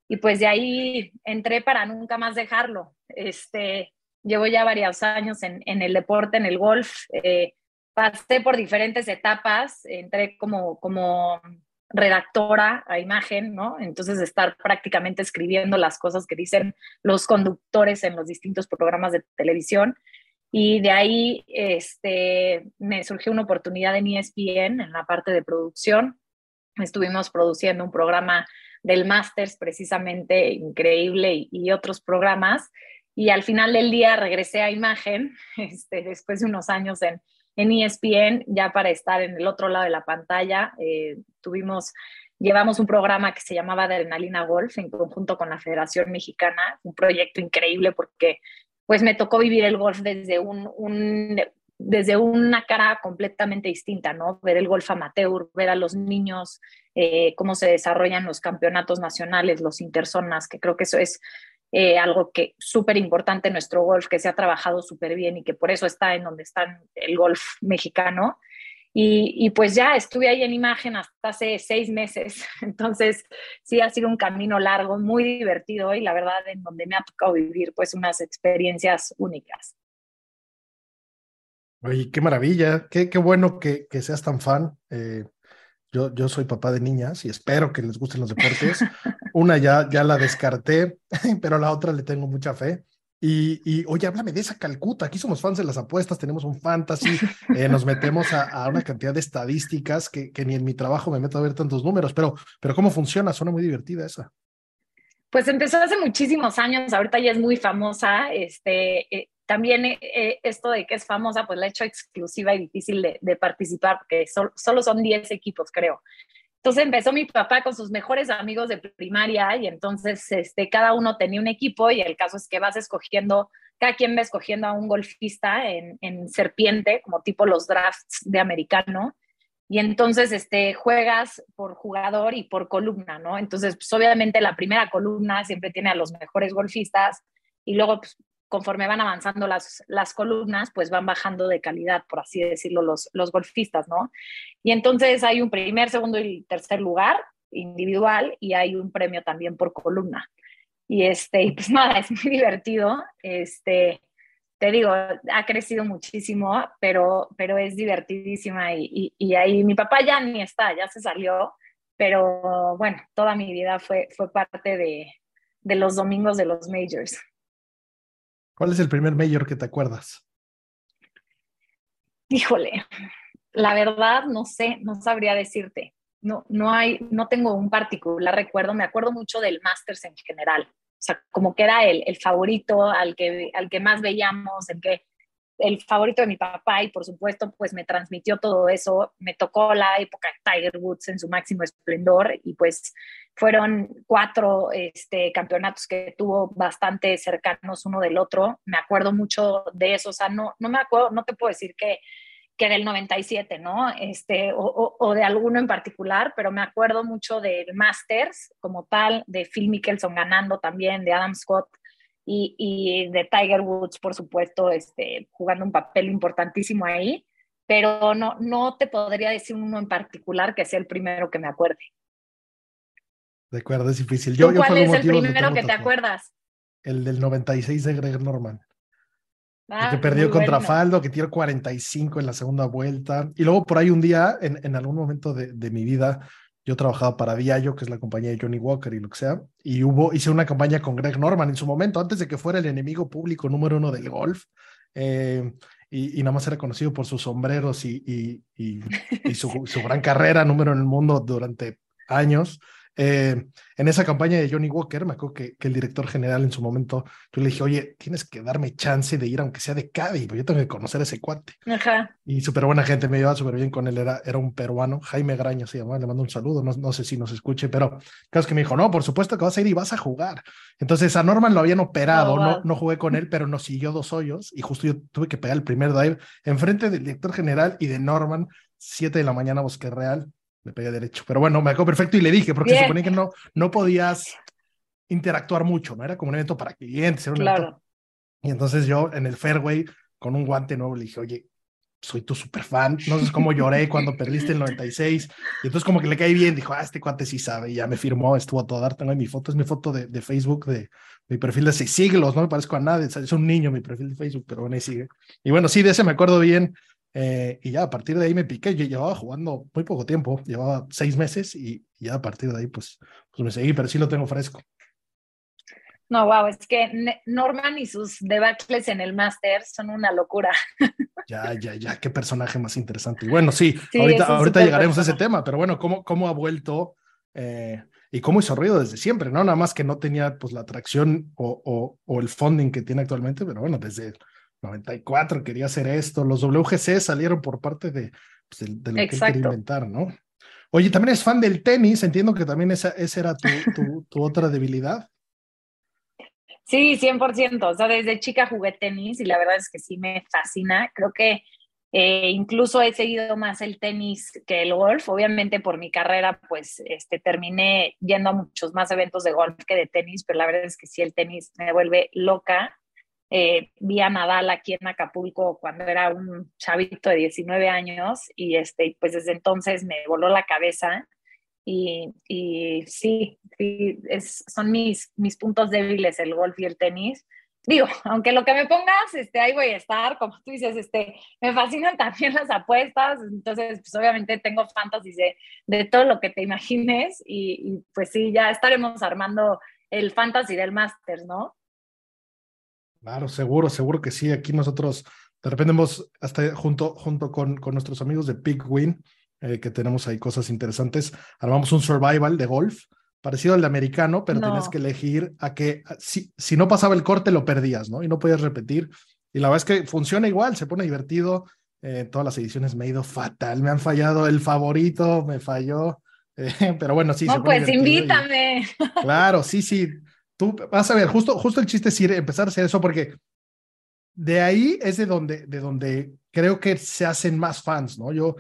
y pues de ahí entré para nunca más dejarlo. Este, llevo ya varios años en, en el deporte, en el golf. Eh, pasé por diferentes etapas, entré como, como redactora a imagen, ¿no? Entonces estar prácticamente escribiendo las cosas que dicen los conductores en los distintos programas de televisión. Y de ahí este, me surgió una oportunidad en ESPN en la parte de producción. Estuvimos produciendo un programa del Masters precisamente increíble y, otros programas. Y al final del día regresé a imagen, este, después de unos años en, en ESPN, ya para estar en el otro lado de la pantalla. Eh, tuvimos llevamos un programa que se llamaba Adrenalina Golf en conjunto con la Federación Mexicana, un proyecto increíble porque pues me tocó vivir el golf desde, un, desde una cara completamente distinta, ¿no? Ver el golf amateur, ver a los niños, eh, cómo se desarrollan los campeonatos nacionales, los interzonas, que creo que eso es eh, algo que súper importante en nuestro golf, que se ha trabajado súper bien y que por eso está en donde está el golf mexicano. Y, pues ya estuve ahí en imagen hasta hace seis meses, entonces sí ha sido un camino largo, muy divertido y la verdad en donde me ha tocado vivir pues unas experiencias únicas. Oye, qué maravilla, qué, qué bueno que, que, seas tan fan. Eh, yo, yo soy papá de niñas y espero que les gusten los deportes. Una ya, ya la descarté, pero la otra le tengo mucha fe. Y, oye, háblame de esa Calcuta. Aquí somos fans de las apuestas, tenemos un fantasy, eh, nos metemos a, una cantidad de estadísticas que, que, ni en mi trabajo me meto a ver tantos números, pero, pero ¿cómo funciona? Suena muy divertida esa. Pues empezó hace muchísimos años, ahorita ya es muy famosa. Este, eh, también eh, esto de que es famosa, pues la ha hecho exclusiva y difícil de, participar, porque solo son 10 equipos, creo. Entonces empezó mi papá con sus mejores amigos de primaria y entonces este, cada uno tenía un equipo y el caso es que vas escogiendo, cada quien va escogiendo a un golfista en, en serpiente, como tipo los drafts de americano. Y entonces este, juegas por jugador y por columna, ¿no? Entonces, pues obviamente la primera columna siempre tiene a los mejores golfistas y luego pues, conforme van avanzando las, las columnas, pues van bajando de calidad, por así decirlo, los, los golfistas, ¿no? Y entonces hay un primer, segundo y tercer lugar individual y hay un premio también por columna. Y este, y pues nada, es muy divertido. Este, te digo, ha crecido muchísimo, pero, pero es divertidísima y, y, ahí mi papá ya ni está, ya se salió, pero bueno, toda mi vida fue, fue parte de, de los domingos de los majors. ¿Cuál es el primer mayor que te acuerdas? Híjole, la verdad no sé, no sabría decirte. No, no hay, no tengo un particular recuerdo. Me acuerdo mucho del Masters en general. O sea, como que era el, el favorito al que, al que más veíamos, el que el favorito de mi papá y por supuesto pues me transmitió todo eso. Me tocó la época de Tiger Woods en su máximo esplendor y pues fueron cuatro este, campeonatos que tuvo bastante cercanos uno del otro. Me acuerdo mucho de eso, o sea, no, no me acuerdo, no te puedo decir que, que del 97, ¿no? Este, o, o, de alguno en particular, pero me acuerdo mucho del Masters como tal, de Phil Mickelson ganando también, de Adam Scott y, de Tiger Woods, por supuesto, este, jugando un papel importantísimo ahí, pero no, no te podría decir uno en particular que sea el primero que me acuerde. De acuerdo, es difícil. Yo, ¿Cuál es el primero que te acuerdas? El del 96 de Greg Norman. Ah, que perdió contra Faldo, que tiró 45 en la segunda vuelta. Y luego por ahí un día, en, en algún momento de, de, mi vida, yo trabajaba para Diallo, que es la compañía de Johnny Walker y lo que sea, y hubo, hice una campaña con Greg Norman en su momento, antes de que fuera el enemigo público número uno del golf. Eh, y, nada más era conocido por sus sombreros y, y, y su, su, gran carrera, número en el mundo durante años. Eh, en esa campaña de Johnny Walker, me acuerdo que, el director general en su momento, yo le dije, oye, tienes que darme chance de ir, aunque sea de Cádiz, porque yo tengo que conocer a ese cuate. Ajá. Y súper buena gente, me llevaba súper bien con él, era, era un peruano, Jaime Graño se llamaba, le mando un saludo, no, no sé si nos escuche, pero claro que me dijo, no, por supuesto que vas a ir y vas a jugar. Entonces a Norman lo habían operado, oh, no, no jugué con él, pero nos siguió dos hoyos y justo yo tuve que pegar el primer dive enfrente del director general y de Norman, 7 de la mañana, Bosque Real me pegué derecho. Pero bueno, me acuerdo perfecto y le dije, porque se suponía que no, no podías interactuar mucho, ¿no? Era como un evento para clientes. Era un claro. Y entonces yo en el fairway, con un guante nuevo, le dije, oye, soy tu super fan. No sé cómo lloré cuando perdiste el 96. Y entonces como que le caí bien, dijo, ah, este cuate sí sabe. Y ya me firmó, estuvo a todo dar. Tengo mi foto, es mi foto de, de, Facebook, de mi perfil de seis siglos, no me parezco a nadie. Es un niño mi perfil de Facebook, pero bueno, ahí sigue. Y bueno, sí, de ese me acuerdo bien. Eh, y ya a partir de ahí me piqué. Yo llevaba jugando muy poco tiempo, llevaba seis meses y, ya a partir de ahí pues, pues me seguí, pero sí lo tengo fresco. No, wow, es que Norman y sus debacles en el máster son una locura. Ya, ya, ya, qué personaje más interesante. Y bueno, sí, ahorita, ahorita llegaremos a ese tema, pero bueno, ¿cómo, cómo ha vuelto eh, y cómo hizo ruido desde siempre, ¿no? Nada más que no tenía pues la atracción o, o, o el funding que tiene actualmente, pero bueno, desde 94 quería hacer esto, los WGC salieron por parte de, pues, de, lo que él quería inventar, ¿no? Oye, también es fan del tenis, entiendo que también esa, esa era tu, tu, otra debilidad. Sí, 100%. O sea, desde chica jugué tenis y la verdad es que sí me fascina. Creo que eh, incluso he seguido más el tenis que el golf. Obviamente por mi carrera, pues este, terminé yendo a muchos más eventos de golf que de tenis, pero la verdad es que sí, el tenis me vuelve loca. Eh, vi a Nadal aquí en Acapulco cuando era un chavito de 19 años y este, pues desde entonces me voló la cabeza y, y sí, es, son mis, mis puntos débiles el golf y el tenis. Digo, aunque lo que me pongas, este, ahí voy a estar, como tú dices, este, me fascinan también las apuestas, entonces pues obviamente tengo fantasies de, de todo lo que te imagines y, y pues sí, ya estaremos armando el fantasy del Masters, ¿no? Claro, seguro, seguro que sí. Aquí nosotros de repente hemos, hasta junto, junto con, con nuestros amigos de Big Win, eh, que tenemos ahí cosas interesantes, armamos un survival de golf, parecido al de americano, pero tenías que elegir a que, si, si no pasaba el corte, lo perdías, ¿no? Y no podías repetir. Y la verdad es que funciona igual, se pone divertido. Eh, todas las ediciones me ha ido fatal, me han fallado el favorito, me falló. Eh, pero bueno, sí. No, pues invítame. Claro, sí, sí. Tú vas a ver, justo, justo el chiste es ir, empezar a hacer eso porque de ahí es de donde, de donde creo que se hacen más fans, ¿no? Yo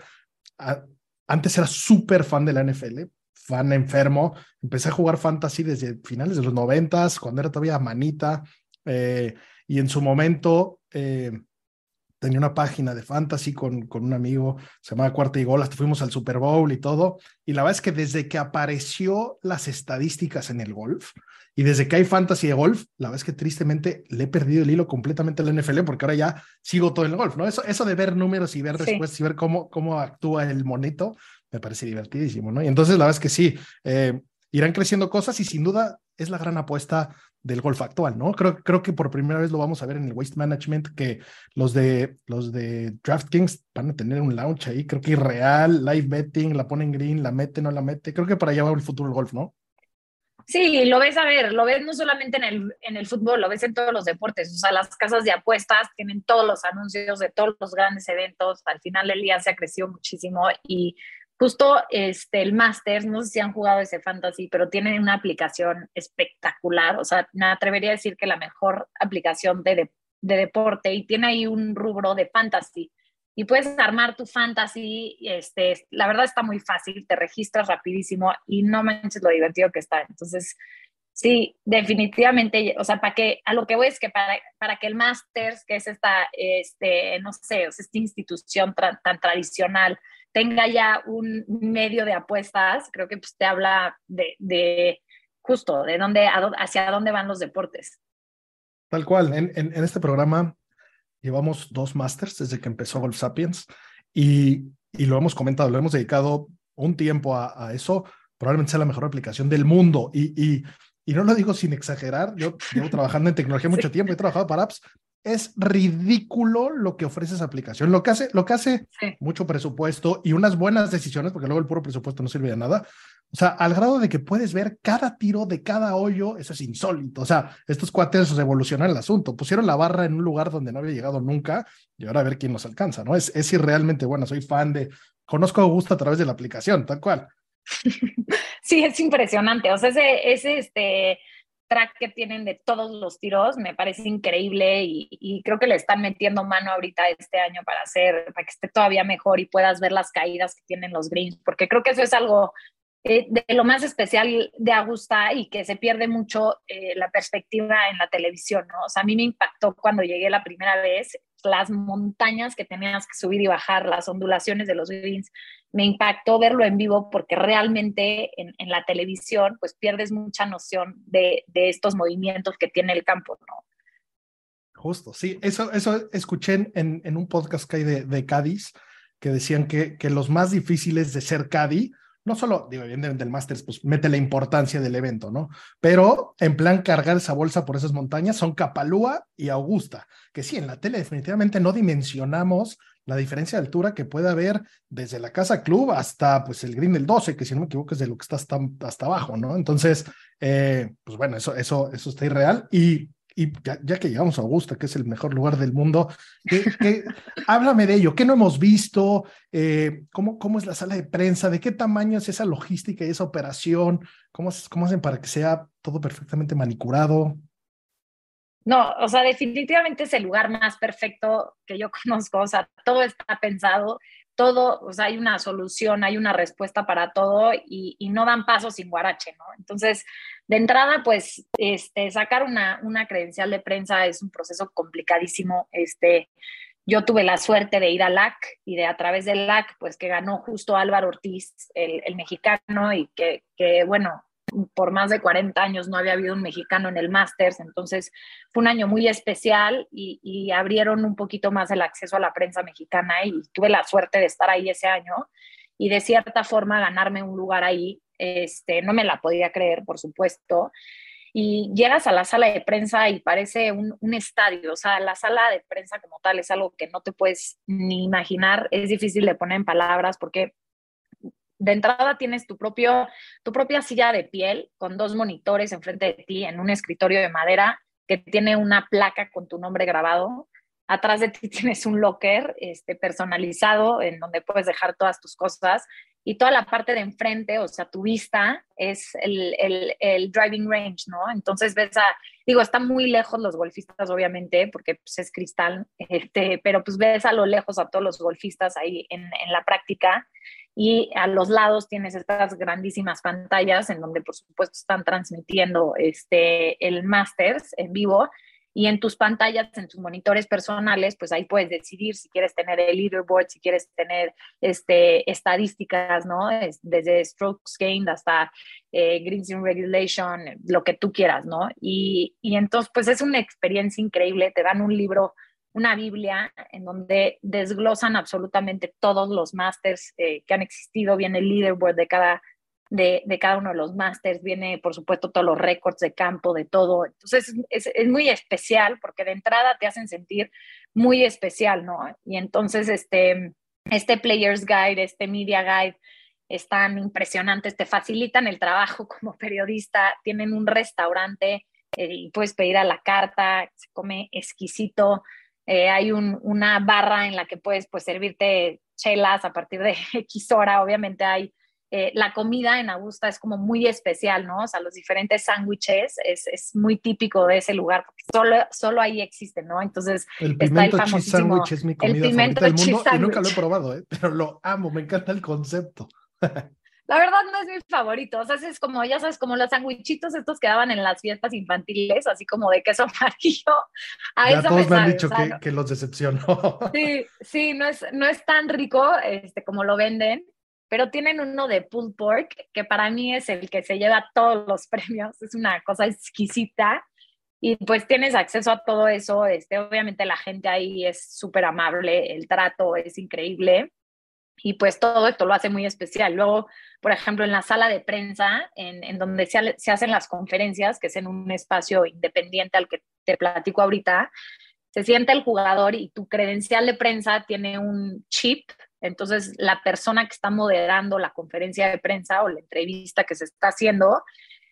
antes era súper fan de la NFL, fan enfermo. Empecé a jugar fantasy desde finales de los noventas, cuando era todavía manita. Eh, y en su momento eh, tenía una página de fantasy con, con un amigo, se llamaba Cuarta y Gol, hasta fuimos al Super Bowl y todo. Y la verdad es que desde que apareció las estadísticas en el golf y desde que hay fantasy de golf, la verdad es que tristemente le he perdido el hilo completamente a la NFL porque ahora ya sigo todo en el golf, ¿no? Eso, eso de ver números y ver respuestas y ver cómo, cómo actúa el monito, me parece divertidísimo, ¿no? Y entonces la verdad es que sí, eh, irán creciendo cosas y sin duda es la gran apuesta del golf actual, ¿no? Creo, creo que por primera vez lo vamos a ver en el Waste Management, que los de, los de DraftKings van a tener un launch ahí, creo que irreal, live betting, la ponen green, la mete, no la mete, creo que para allá va el futuro del golf, ¿no? Sí, lo ves a ver, lo ves no solamente en el, en el fútbol, lo ves en todos los deportes. O sea, las casas de apuestas tienen todos los anuncios de todos los grandes eventos. Al final del día se ha crecido muchísimo y justo este, el Masters, no sé si han jugado ese fantasy, pero tienen una aplicación espectacular. O sea, me atrevería a decir que la mejor aplicación de, de, de deporte y tiene ahí un rubro de fantasy y puedes armar tu fantasy. Este, la verdad está muy fácil, te registras rapidísimo y no manches lo divertido que está. Entonces, sí, definitivamente, o sea, para que, a lo que voy es que para, para que el Masters, que es esta, este, no sé, esta institución tan tradicional, tenga ya un medio de apuestas, creo que pues, te habla de, de justo de dónde, hacia dónde van los deportes. Tal cual, en, en, en este programa Llevamos dos másters desde que empezó Golf Sapiens y, y, lo hemos comentado, lo hemos dedicado un tiempo a, eso. Probablemente sea la mejor aplicación del mundo y, y, y, no lo digo sin exagerar. Yo llevo trabajando en tecnología mucho tiempo, he trabajado para apps. Es ridículo lo que ofrece esa aplicación. Lo que hace, lo que hace mucho presupuesto y unas buenas decisiones, porque luego el puro presupuesto no sirve de nada. O sea, al grado de que puedes ver cada tiro de cada hoyo, eso es insólito. O sea, estos cuates revolucionaron el asunto. Pusieron la barra en un lugar donde no había llegado nunca y ahora a ver quién nos alcanza, ¿no? Es, es irrealmente bueno. Soy fan de, conozco a Augusto a través de la aplicación, tal cual. Sí, es impresionante. O sea, ese, ese este track que tienen de todos los tiros me parece increíble y, y, creo que le están metiendo mano ahorita este año para hacer, para que esté todavía mejor y puedas ver las caídas que tienen los greens, porque creo que eso es algo eh, de lo más especial de Augusta y que se pierde mucho eh, la perspectiva en la televisión, ¿no? O sea, a mí me impactó cuando llegué la primera vez las montañas que tenías que subir y bajar, las ondulaciones de los greens, me impactó verlo en vivo porque realmente en, en la televisión pues pierdes mucha noción de, de, estos movimientos que tiene el campo, ¿no? Justo, sí, eso, eso escuché en, un podcast que hay de, de Cádiz que decían que, los más difíciles de ser Cádiz no solo, digo, evidentemente el Masters, pues mete la importancia del evento, ¿no? Pero en plan cargar esa bolsa por esas montañas son Capalúa y Augusta, que sí, en la tele definitivamente no dimensionamos la diferencia de altura que puede haber desde la casa club hasta pues el green del 12, que si no me equivoco es de lo que está hasta, hasta abajo, ¿no? Entonces, eh, pues bueno, eso, eso, eso está irreal y y ya, que llegamos a Augusta, que es el mejor lugar del mundo, háblame de ello. ¿Qué no hemos visto? Eh, ¿cómo, ¿Cómo es la sala de prensa? ¿De qué tamaño es esa logística y esa operación? ¿Cómo, cómo hacen para que sea todo perfectamente manicurado? No, o sea, definitivamente es el lugar más perfecto que yo conozco. O sea, todo está pensado todo, o sea, hay una solución, hay una respuesta para todo y, no dan paso sin guarache, ¿no? Entonces, de entrada, pues, este, sacar una, una credencial de prensa es un proceso complicadísimo. Este, yo tuve la suerte de ir al LAC y de a través del LAC, pues que ganó justo Álvaro Ortiz, el, el mexicano, y que, que, bueno, por más de 40 años no había habido un mexicano en el Masters, entonces fue un año muy especial y, abrieron un poquito más el acceso a la prensa mexicana y tuve la suerte de estar ahí ese año y de cierta forma ganarme un lugar ahí, este, no me la podía creer, por supuesto. Y llegas a la sala de prensa y parece un, un estadio, o sea, la sala de prensa como tal es algo que no te puedes ni imaginar, es difícil de poner en palabras porque de entrada tienes tu, propio, tu propia silla de piel con dos monitores enfrente de ti en un escritorio de madera que tiene una placa con tu nombre grabado. Atrás de ti tienes un locker este, personalizado en donde puedes dejar todas tus cosas y toda la parte de enfrente, o sea, tu vista es el, el, el, driving range, ¿no? Entonces ves a, digo, están muy lejos los golfistas, obviamente, porque pues, es cristal, este, pero pues ves a lo lejos a todos los golfistas ahí en, en la práctica y a los lados tienes estas grandísimas pantallas en donde por supuesto están transmitiendo este, el Masters en vivo y en tus pantallas, en tus monitores personales, pues ahí puedes decidir si quieres tener el leaderboard, si quieres tener este, estadísticas, ¿no? desde strokes gained hasta eh, greens in regulation, lo que tú quieras, ¿no? Y, y entonces, pues es una experiencia increíble, te dan un libro una Biblia en donde desglosan absolutamente todos los másters eh, que han existido, viene el leaderboard de cada de, cada uno de los másters, viene por supuesto todos los récords de campo, de todo. Entonces es, es, muy especial porque de entrada te hacen sentir muy especial, ¿no? Y entonces este, este Players Guide, este Media Guide, están impresionantes, te facilitan el trabajo como periodista, tienen un restaurante eh, y puedes pedir a la carta, se come exquisito. Eh, hay un, una barra en la que puedes pues, servirte chelas a partir de X hora. Obviamente hay eh, la comida en Augusta es como muy especial, ¿no? O sea, los diferentes sándwiches es, es, muy típico de ese lugar, porque solo, solo ahí existen, ¿no? Entonces, el está el cheese sandwich es mi comida favorita del mundo y nunca lo he probado, ¿eh? pero lo amo, me encanta el concepto. La verdad no es mi favorito, o sea, es como, ya sabes, como los sandwichitos estos que daban en las fiestas infantiles, así como de queso amarillo. A ya todos me, han dicho que, que, los decepcionó. Sí, sí, no es, no es tan rico este, como lo venden, pero tienen uno de pulled pork que para mí es el que se lleva todos los premios, es una cosa exquisita y pues tienes acceso a todo eso, este, obviamente la gente ahí es súper amable, el trato es increíble y pues todo esto lo hace muy especial. Luego, por ejemplo, en la sala de prensa, en, donde se, se, hacen las conferencias, que es en un espacio independiente al que te platico ahorita, se siente el jugador y tu credencial de prensa tiene un chip entonces, la persona que está moderando la conferencia de prensa o la entrevista que se está haciendo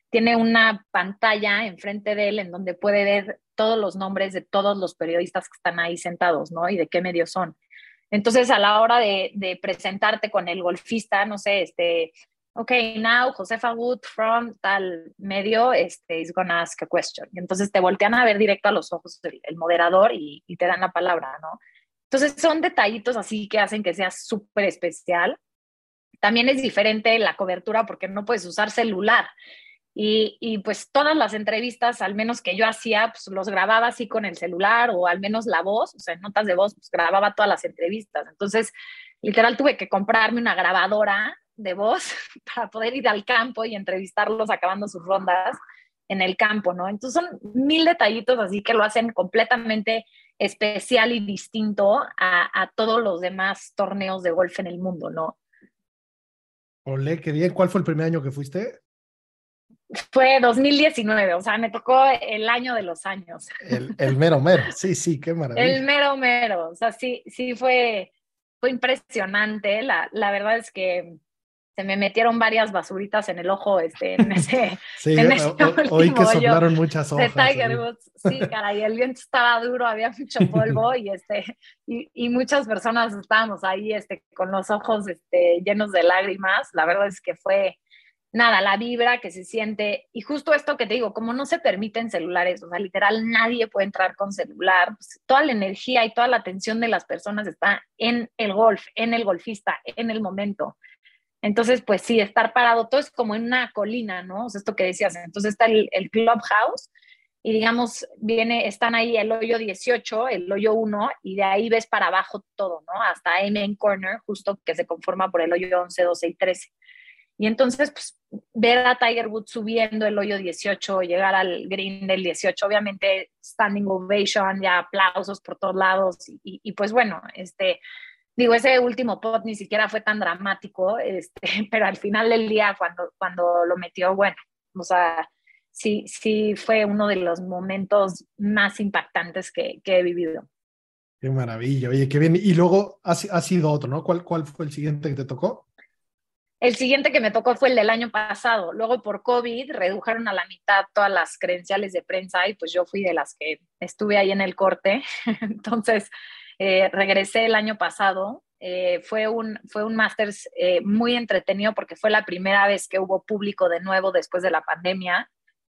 tiene una pantalla enfrente de él en donde puede ver todos los nombres de todos los periodistas que están ahí sentados, ¿no? Y de qué medio son. Entonces, a la hora de, presentarte con el golfista, no sé, este, ok, now Josefa Wood from tal medio este, is gonna ask a question. Y entonces te voltean a ver directo a los ojos el, moderador y, y, te dan la palabra, ¿no? Entonces son detallitos así que hacen que sea súper especial. También es diferente la cobertura porque no puedes usar celular. Y, y, pues todas las entrevistas, al menos que yo hacía, pues los grababa así con el celular o al menos la voz, o sea, notas de voz, pues grababa todas las entrevistas. Entonces, literal tuve que comprarme una grabadora de voz para poder ir al campo y entrevistarlos acabando sus rondas en el campo, ¿no? Entonces son mil detallitos así que lo hacen completamente especial y distinto a, a, todos los demás torneos de golf en el mundo, ¿no? Ole, qué bien. ¿Cuál fue el primer año que fuiste? Fue 2019, o sea, me tocó el año de los años. El, el mero mero, sí, sí, qué maravilla. El mero mero, o sea, sí, sí fue, fue impresionante. La, la verdad es que se me metieron varias basuritas en el ojo este, en ese, sí, en ese hoy que soplaron muchas hojas. De Tiger Woods. Sí, caray, el viento estaba duro, había mucho polvo y, este, y, y, muchas personas estábamos ahí este, con los ojos este, llenos de lágrimas. La verdad es que fue, nada, la vibra que se siente. Y justo esto que te digo, como no se permiten celulares, o sea, literal nadie puede entrar con celular, pues, toda la energía y toda la atención de las personas está en el golf, en el golfista, en el momento. Entonces, pues sí, estar parado, todo es como en una colina, ¿no? O sea, esto que decías, entonces está el, el clubhouse y digamos, viene, están ahí el hoyo 18, el hoyo 1, y de ahí ves para abajo todo, ¿no? Hasta Amen Corner, justo que se conforma por el hoyo 11, 12 y 13. Y entonces, pues, ver a Tiger Woods subiendo el hoyo 18, llegar al green del 18, obviamente standing ovation, ya aplausos por todos lados, y pues bueno, este, digo, ese último pot ni siquiera fue tan dramático, este, pero al final del día, cuando, cuando lo metió, bueno, o sea, sí, sí fue uno de los momentos más impactantes que, que he vivido. Qué maravilla, oye, qué bien. Y luego ha, ha, sido otro, ¿no? ¿Cuál, ¿Cuál fue el siguiente que te tocó? El siguiente que me tocó fue el del año pasado. Luego por COVID redujeron a la mitad todas las credenciales de prensa y pues yo fui de las que estuve ahí en el corte. Entonces eh, regresé el año pasado. Eh, fue un, fue un Masters eh, muy entretenido porque fue la primera vez que hubo público de nuevo después de la pandemia.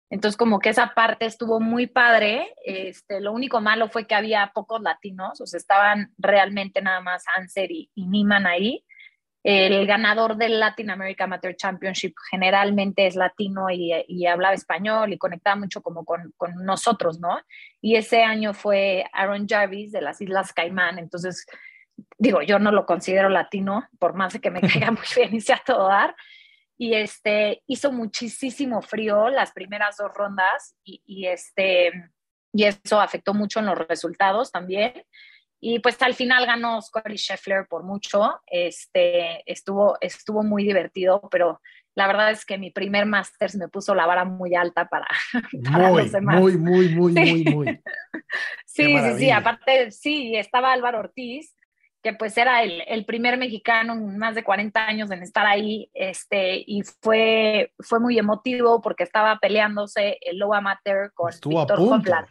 Entonces, como que esa parte estuvo muy padre. Este, lo único malo fue que había pocos latinos, o sea, estaban realmente nada más Anser y, y Niman ahí. El ganador del Latin America Amateur Championship generalmente es latino y, y hablaba español y conectaba mucho como con, con, nosotros, ¿no? Y ese año fue Aaron Jarvis de las Islas Caimán. Entonces, digo, yo no lo considero latino, por más de que me caiga muy bien y sea todo dar y este, hizo muchísimo frío las primeras dos rondas y, y, este, y eso afectó mucho en los resultados también. Y pues al final ganó Scotty Scheffler por mucho, este, estuvo, estuvo muy divertido, pero la verdad es que mi primer Masters me puso la vara muy alta para, para muy, los demás. Muy, muy, muy, Sí. muy, muy. Sí, sí, sí, aparte sí, estaba Álvaro Ortiz, que pues era el, el, primer mexicano en más de 40 años en estar ahí, este, y fue, fue muy emotivo porque estaba peleándose el low amateur con Estuvo Víctor. Hopland.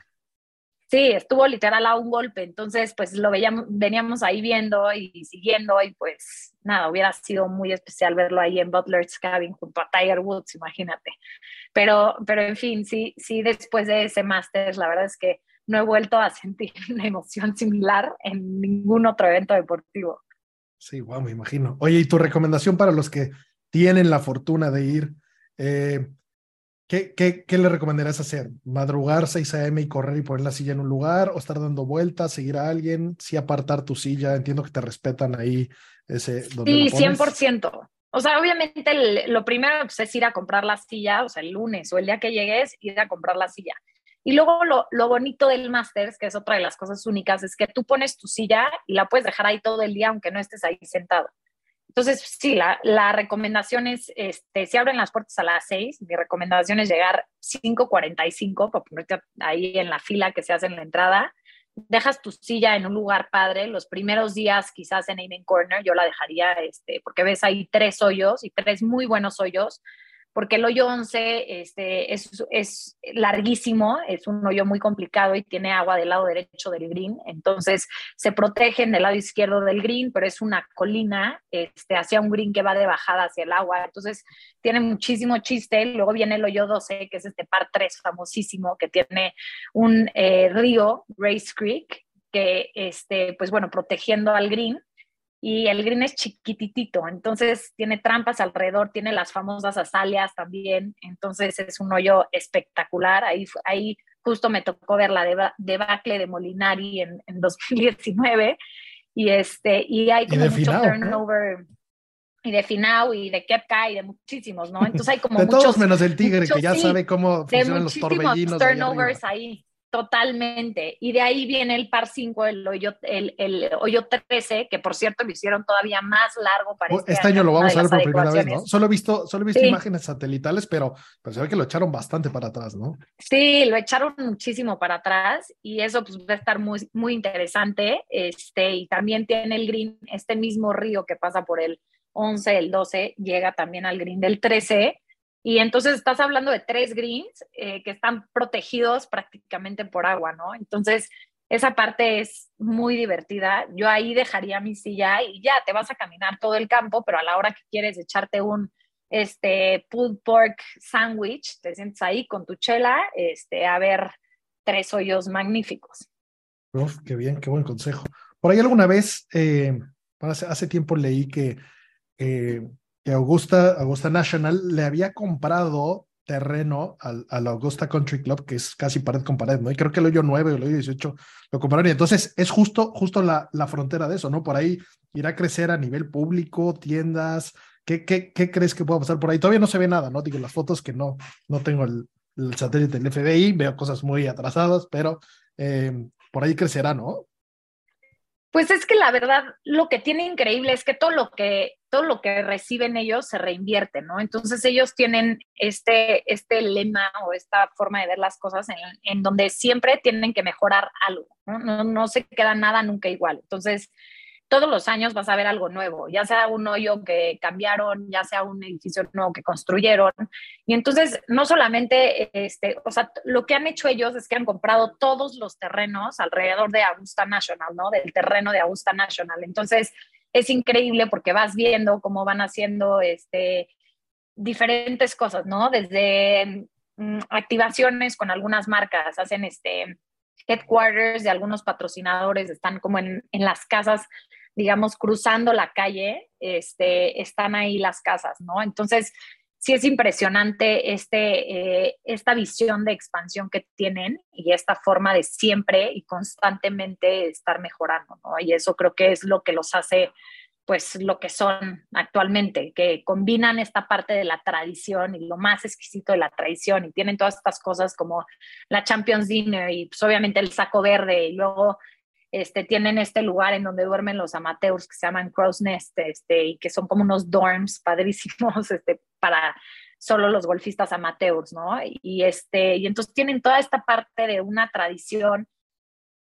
Sí, estuvo literal a un golpe, entonces pues lo veíamos, veníamos ahí viendo y siguiendo y pues nada, hubiera sido muy especial verlo ahí en Butler's Cabin junto a Tiger Woods, imagínate. Pero, pero en fin, sí, sí, después de ese Masters, la verdad es que no he vuelto a sentir una emoción similar en ningún otro evento deportivo. Sí, wow, me imagino. Oye, ¿y tu recomendación para los que tienen la fortuna de ir? Eh, ¿qué, qué, ¿Qué le recomendarías hacer? ¿Madrugar 6 a.m. y correr y poner la silla en un lugar? ¿O estar dando vueltas, seguir a alguien? ¿Sí apartar tu silla? Entiendo que te respetan ahí ese... Donde Sí, la pones. 100%. O sea, obviamente el, lo primero pues, es ir a comprar la silla, o sea, el lunes o el día que llegues, ir a comprar la silla. Y luego lo, lo, bonito del Masters, que es otra de las cosas únicas, es que tú pones tu silla y la puedes dejar ahí todo el día, aunque no estés ahí sentado. Entonces, sí, la, recomendación es, este, si abren las puertas a las 6, mi recomendación es llegar 5.45 para ponerte ahí en la fila que se hace en la entrada. Dejas tu silla en un lugar padre. Los primeros días, quizás en Amen Corner, yo la dejaría, este, porque ves ahí tres hoyos y tres muy buenos hoyos porque el hoyo 11 este, es, es, larguísimo, es un hoyo muy complicado y tiene agua del lado derecho del green, entonces se protegen del lado izquierdo del green, pero es una colina este, hacia un green que va de bajada hacia el agua, entonces tiene muchísimo chiste, luego viene el hoyo 12, que es este par 3 famosísimo, que tiene un eh, río, Race Creek, que, este, pues bueno, protegiendo al green, y el green es chiquititito, entonces tiene trampas alrededor, tiene las famosas azaleas también, entonces es un hoyo espectacular. Ahí, ahí justo me tocó ver la debacle de Molinari en, en 2019 y, este, y hay como y mucho Finau, turnover. ¿no? Y de Finau y de Kepka y de muchísimos, ¿no? Entonces hay como de muchos. todos menos el Tigre, muchos, que ya sí, sabe cómo funcionan los torbellinos. turnovers ahí. Totalmente. Y de ahí viene el par 5, el hoyo, el, el hoyo 13, que por cierto lo hicieron todavía más largo para este, este año. lo vamos a ver por primera vez, ¿no? Solo he visto, solo he visto sí. imágenes satelitales, pero, pero se ve que lo echaron bastante para atrás, ¿no? Sí, lo echaron muchísimo para atrás y eso pues va a estar muy, muy interesante. Este, y también tiene el green, este mismo río que pasa por el 11, el 12, llega también al green del 13 y entonces estás hablando de tres greens eh, que están protegidos prácticamente por agua, ¿no? Entonces, esa parte es muy divertida. Yo ahí dejaría mi silla y ya te vas a caminar todo el campo, pero a la hora que quieres echarte un este, pulled pork sandwich, te sientes ahí con tu chela este, a ver tres hoyos magníficos. Uf, qué bien, qué buen consejo. Por ahí alguna vez, eh, hace, tiempo leí que eh, que Augusta, Augusta National le había comprado terreno al, al, Augusta Country Club, que es casi pared con pared, ¿no? Y creo que el hoyo 9 o el hoyo 18 lo compraron. Y entonces es justo, justo la, la frontera de eso, ¿no? Por ahí irá a crecer a nivel público, tiendas. ¿Qué, qué, qué crees que pueda pasar por ahí? Todavía no se ve nada, ¿no? Digo, las fotos que no, no tengo el, satélite del FBI, veo cosas muy atrasadas, pero eh, por ahí crecerá, ¿no? Pues es que la verdad, lo que tiene increíble es que todo lo que, todo lo que reciben ellos se reinvierte, ¿no? Entonces ellos tienen este, este lema o esta forma de ver las cosas en, donde siempre tienen que mejorar algo, ¿no? ¿no? No se queda nada nunca igual. Entonces, todos los años vas a ver algo nuevo, ya sea un hoyo que cambiaron, ya sea un edificio nuevo que construyeron. Y entonces, no solamente, este, o sea, lo que han hecho ellos es que han comprado todos los terrenos alrededor de Augusta National, ¿no? Del terreno de Augusta National. Entonces, es increíble porque vas viendo cómo van haciendo este, diferentes cosas, ¿no? Desde mm, activaciones con algunas marcas, hacen este headquarters de algunos patrocinadores, están como en, en las casas digamos, cruzando la calle, este, están ahí las casas, ¿no? Entonces, sí es impresionante este, eh, esta visión de expansión que tienen y esta forma de siempre y constantemente estar mejorando, ¿no? Y eso creo que es lo que los hace, pues, lo que son actualmente, que combinan esta parte de la tradición y lo más exquisito de la tradición y tienen todas estas cosas como la Champions Dinner y pues obviamente el saco verde y luego este, tienen este lugar en donde duermen los amateurs que se llaman Crow's Nest, este, y que son como unos dorms padrísimos este, para solo los golfistas amateurs, ¿no? Y, este, y entonces tienen toda esta parte de una tradición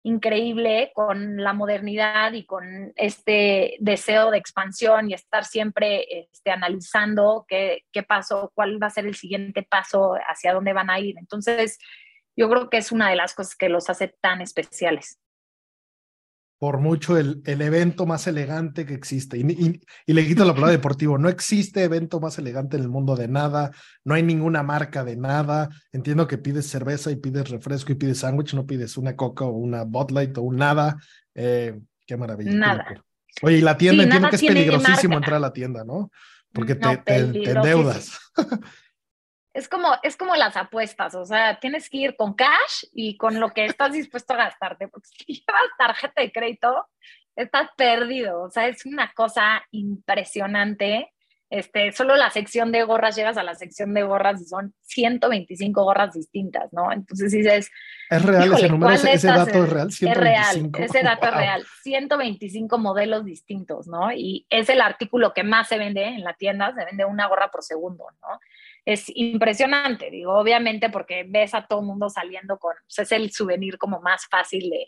increíble con la modernidad y con este deseo de expansión y estar siempre este, analizando qué, qué pasó, cuál va a ser el siguiente paso, hacia dónde van a ir. Entonces, yo creo que es una de las cosas que los hace tan especiales por mucho el, el, evento más elegante que existe. Y, y, le quito la palabra deportivo. No existe evento más elegante en el mundo de nada. No hay ninguna marca de nada. Entiendo que pides cerveza y pides refresco y pides sándwich, no pides una coca o una Bud Light o un nada. Eh, qué maravilla. Nada. Oye, y la tienda, entiendo que es peligrosísimo entrar a la tienda, ¿no? Porque te, te, te endeudas. es como, es como las apuestas, o sea, tienes que ir con cash y con lo que estás dispuesto a gastarte, porque si llevas tarjeta de crédito, estás perdido, o sea, es una cosa impresionante. Este, solo la sección de gorras, llegas a la sección de gorras y son 125 gorras distintas, ¿no? Entonces dices... ¿Es real ese número? ¿Ese, dato es real? 125. Es real, ese dato es real. 125 modelos distintos, ¿no? Y es el artículo que más se vende en la tienda, se vende una gorra por segundo, ¿no? Es impresionante, digo, obviamente porque ves a todo mundo saliendo con, pues, es el souvenir como más fácil de,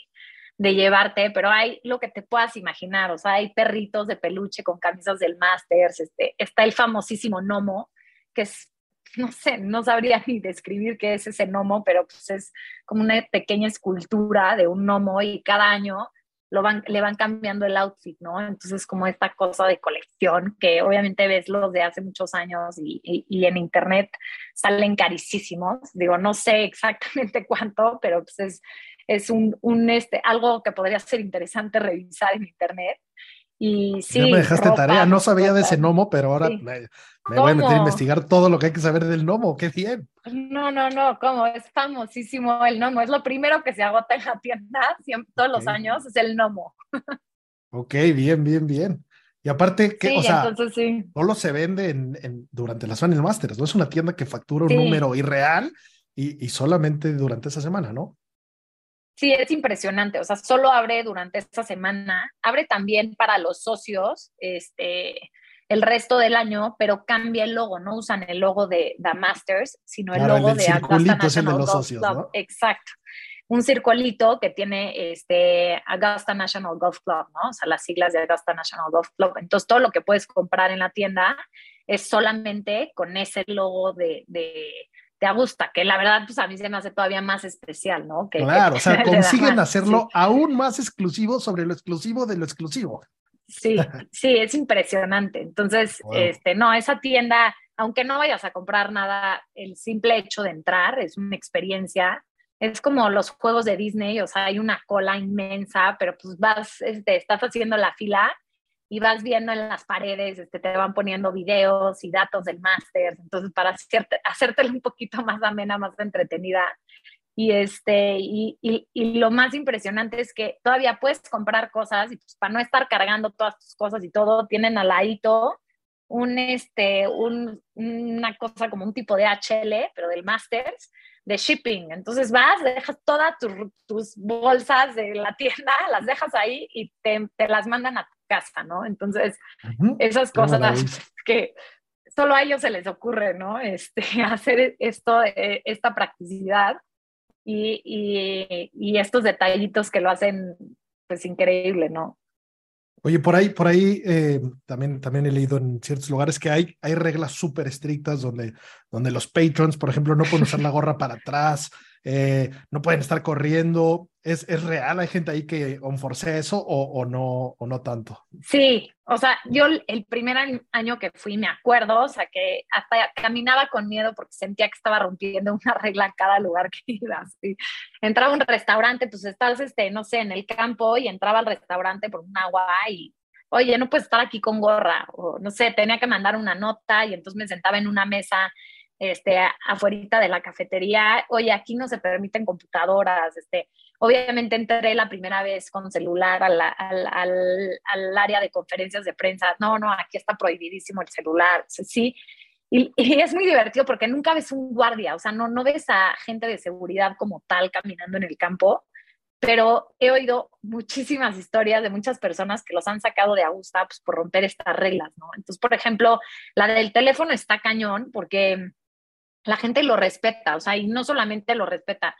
de, llevarte, pero hay lo que te puedas imaginar, o sea, hay perritos de peluche con camisas del Masters, este, está el famosísimo Nomo, que es, no sé, no sabría ni describir qué es ese Nomo, pero pues es como una pequeña escultura de un Nomo y cada año lo van, le van cambiando el outfit, ¿no? Entonces, como esta cosa de colección que obviamente ves los de hace muchos años y, y, en internet salen carísimos. Digo, no sé exactamente cuánto, pero pues es, es un, un, este, algo que podría ser interesante revisar en internet. Y sí, ya me dejaste tarea, no sabía de ese gnomo, pero ahora me, voy a meter a investigar todo lo que hay que saber del gnomo, qué bien. No, no, no, como es famosísimo el gnomo, es lo primero que se agota en la tienda siempre, todos los años, es el gnomo. ok, bien, bien, bien. Y aparte, que, o sea, entonces, sí. solo se vende en, durante las Final Masters, ¿no? Es una tienda que factura un número irreal y, y solamente durante esa semana, ¿no? Sí, es impresionante. O sea, solo abre durante esta semana, abre también para los socios este, el resto del año, pero cambia el logo, no usan el logo de The Masters, sino el logo de Augusta National Golf socios, Club. Exacto. Un circulito que tiene este Augusta National Golf Club, ¿no? O sea, las siglas de Augusta National Golf Club. Entonces, todo lo que puedes comprar en la tienda es solamente con ese logo de, de te gusta, que la verdad, pues a mí se me hace todavía más especial, ¿no? Que, claro, o sea, consiguen hacerlo aún más exclusivo sobre lo exclusivo de lo exclusivo. Sí, sí, es impresionante. Entonces, este, no, esa tienda, aunque no vayas a comprar nada, el simple hecho de entrar es una experiencia. Es como los juegos de Disney, o sea, hay una cola inmensa, pero pues vas, este, estás haciendo la fila y vas viendo en las paredes, este, te van poniendo videos y datos del máster, entonces para hacerte, hacértelo un poquito más amena, más entretenida. Y, este, y, y, lo más impresionante es que todavía puedes comprar cosas y pues para no estar cargando todas tus cosas y todo, tienen al ladito un, este, un, una cosa como un tipo de HL, pero del Masters, de shipping. Entonces vas, dejas todas tus bolsas de la tienda, las dejas ahí y te, te las mandan a casa, ¿no? Entonces, esas cosas que solo a ellos se les ocurre, ¿no? Este, hacer esto, eh, esta practicidad y, y, estos detallitos que lo hacen, pues, increíble, ¿no? Oye, por ahí, por ahí eh, también, también he leído en ciertos lugares que hay, hay reglas súper estrictas donde, donde los patrons, por ejemplo, no pueden usar la gorra para atrás, eh, no pueden estar corriendo. ¿Es, ¿Es real? ¿Hay gente ahí que enforce eso o, o, no, o no tanto? Sí, o sea, yo el primer año que fui me acuerdo, o sea, que hasta caminaba con miedo porque sentía que estaba rompiendo una regla en cada lugar que iba. Entraba a un restaurante, pues estás, este, no sé, en el campo y entraba al restaurante por un agua y, oye, no puedes estar aquí con gorra, o no sé, tenía que mandar una nota y entonces me sentaba en una mesa este, afuera de la cafetería, oye, aquí no se permiten computadoras, este, obviamente entré la primera vez con celular al, al, al, área de conferencias de prensa, no, no, aquí está prohibidísimo el celular, sí, y, y, es muy divertido porque nunca ves un guardia, o sea, no, no ves a gente de seguridad como tal caminando en el campo, pero he oído muchísimas historias de muchas personas que los han sacado de Augusta pues, por romper estas reglas, ¿no? Entonces, por ejemplo, la del teléfono está cañón porque la gente lo respeta, o sea, y no solamente lo respeta,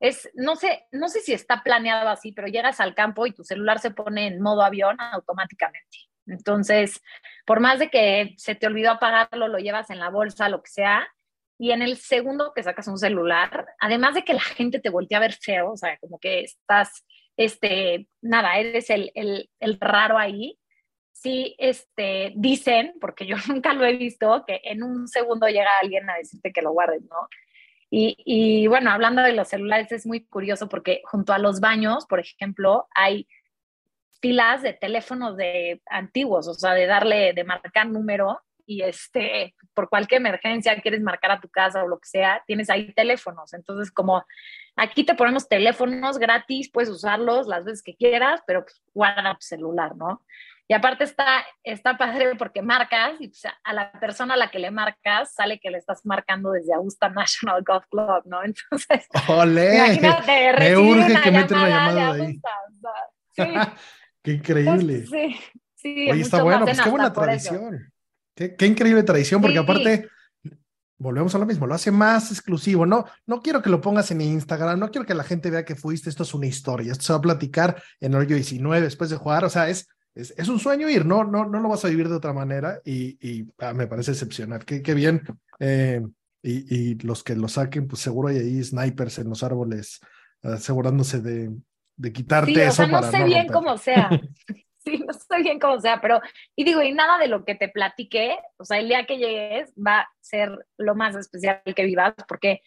es, no sé, no sé si está planeado así, pero llegas al campo y tu celular se pone en modo avión automáticamente. Entonces, por más de que se te olvidó apagarlo, lo llevas en la bolsa, lo que sea, y en el segundo que sacas un celular, además de que la gente te voltea a ver feo, o sea, como que estás, este, nada, eres el, el, el raro ahí, sí este, dicen, porque yo nunca lo he visto, que en un segundo llega alguien a decirte que lo guardes, ¿no? Y, y, bueno, hablando de los celulares, es muy curioso porque junto a los baños, por ejemplo, hay filas de teléfonos de antiguos, o sea, de darle, de marcar número y este, por cualquier emergencia quieres marcar a tu casa o lo que sea, tienes ahí teléfonos. Entonces, como aquí te ponemos teléfonos gratis, puedes usarlos las veces que quieras, pero pues, guarda tu celular, ¿no? Y aparte está, está padre porque marcas y a la persona a la que le marcas sale que le estás marcando desde Augusta National Golf Club, ¿no? Entonces, ¡Olé! imagínate, me urge que una llamada de ahí. sí. ¡Qué increíble! sí, sí. Oye, está bueno, pues qué buena tradición. Qué, qué, increíble tradición, porque sí. aparte volvemos a lo mismo, lo hace más exclusivo. No, no quiero que lo pongas en Instagram, no quiero que la gente vea que fuiste, esto es una historia, esto se va a platicar en el hoyo 19 después de jugar, o sea, es, es, es, un sueño ir, no, no, no lo vas a vivir de otra manera y, y ah, me parece excepcional. Qué, qué bien. Eh, y, y, los que lo saquen, pues seguro hay ahí snipers en los árboles asegurándose de, de quitarte sí, o eso. Sea, no para sé no bien romper. cómo sea. sí, no sé bien cómo sea, pero, y digo, y nada de lo que te platiqué, o sea, el día que llegues va a ser lo más especial que vivas, porque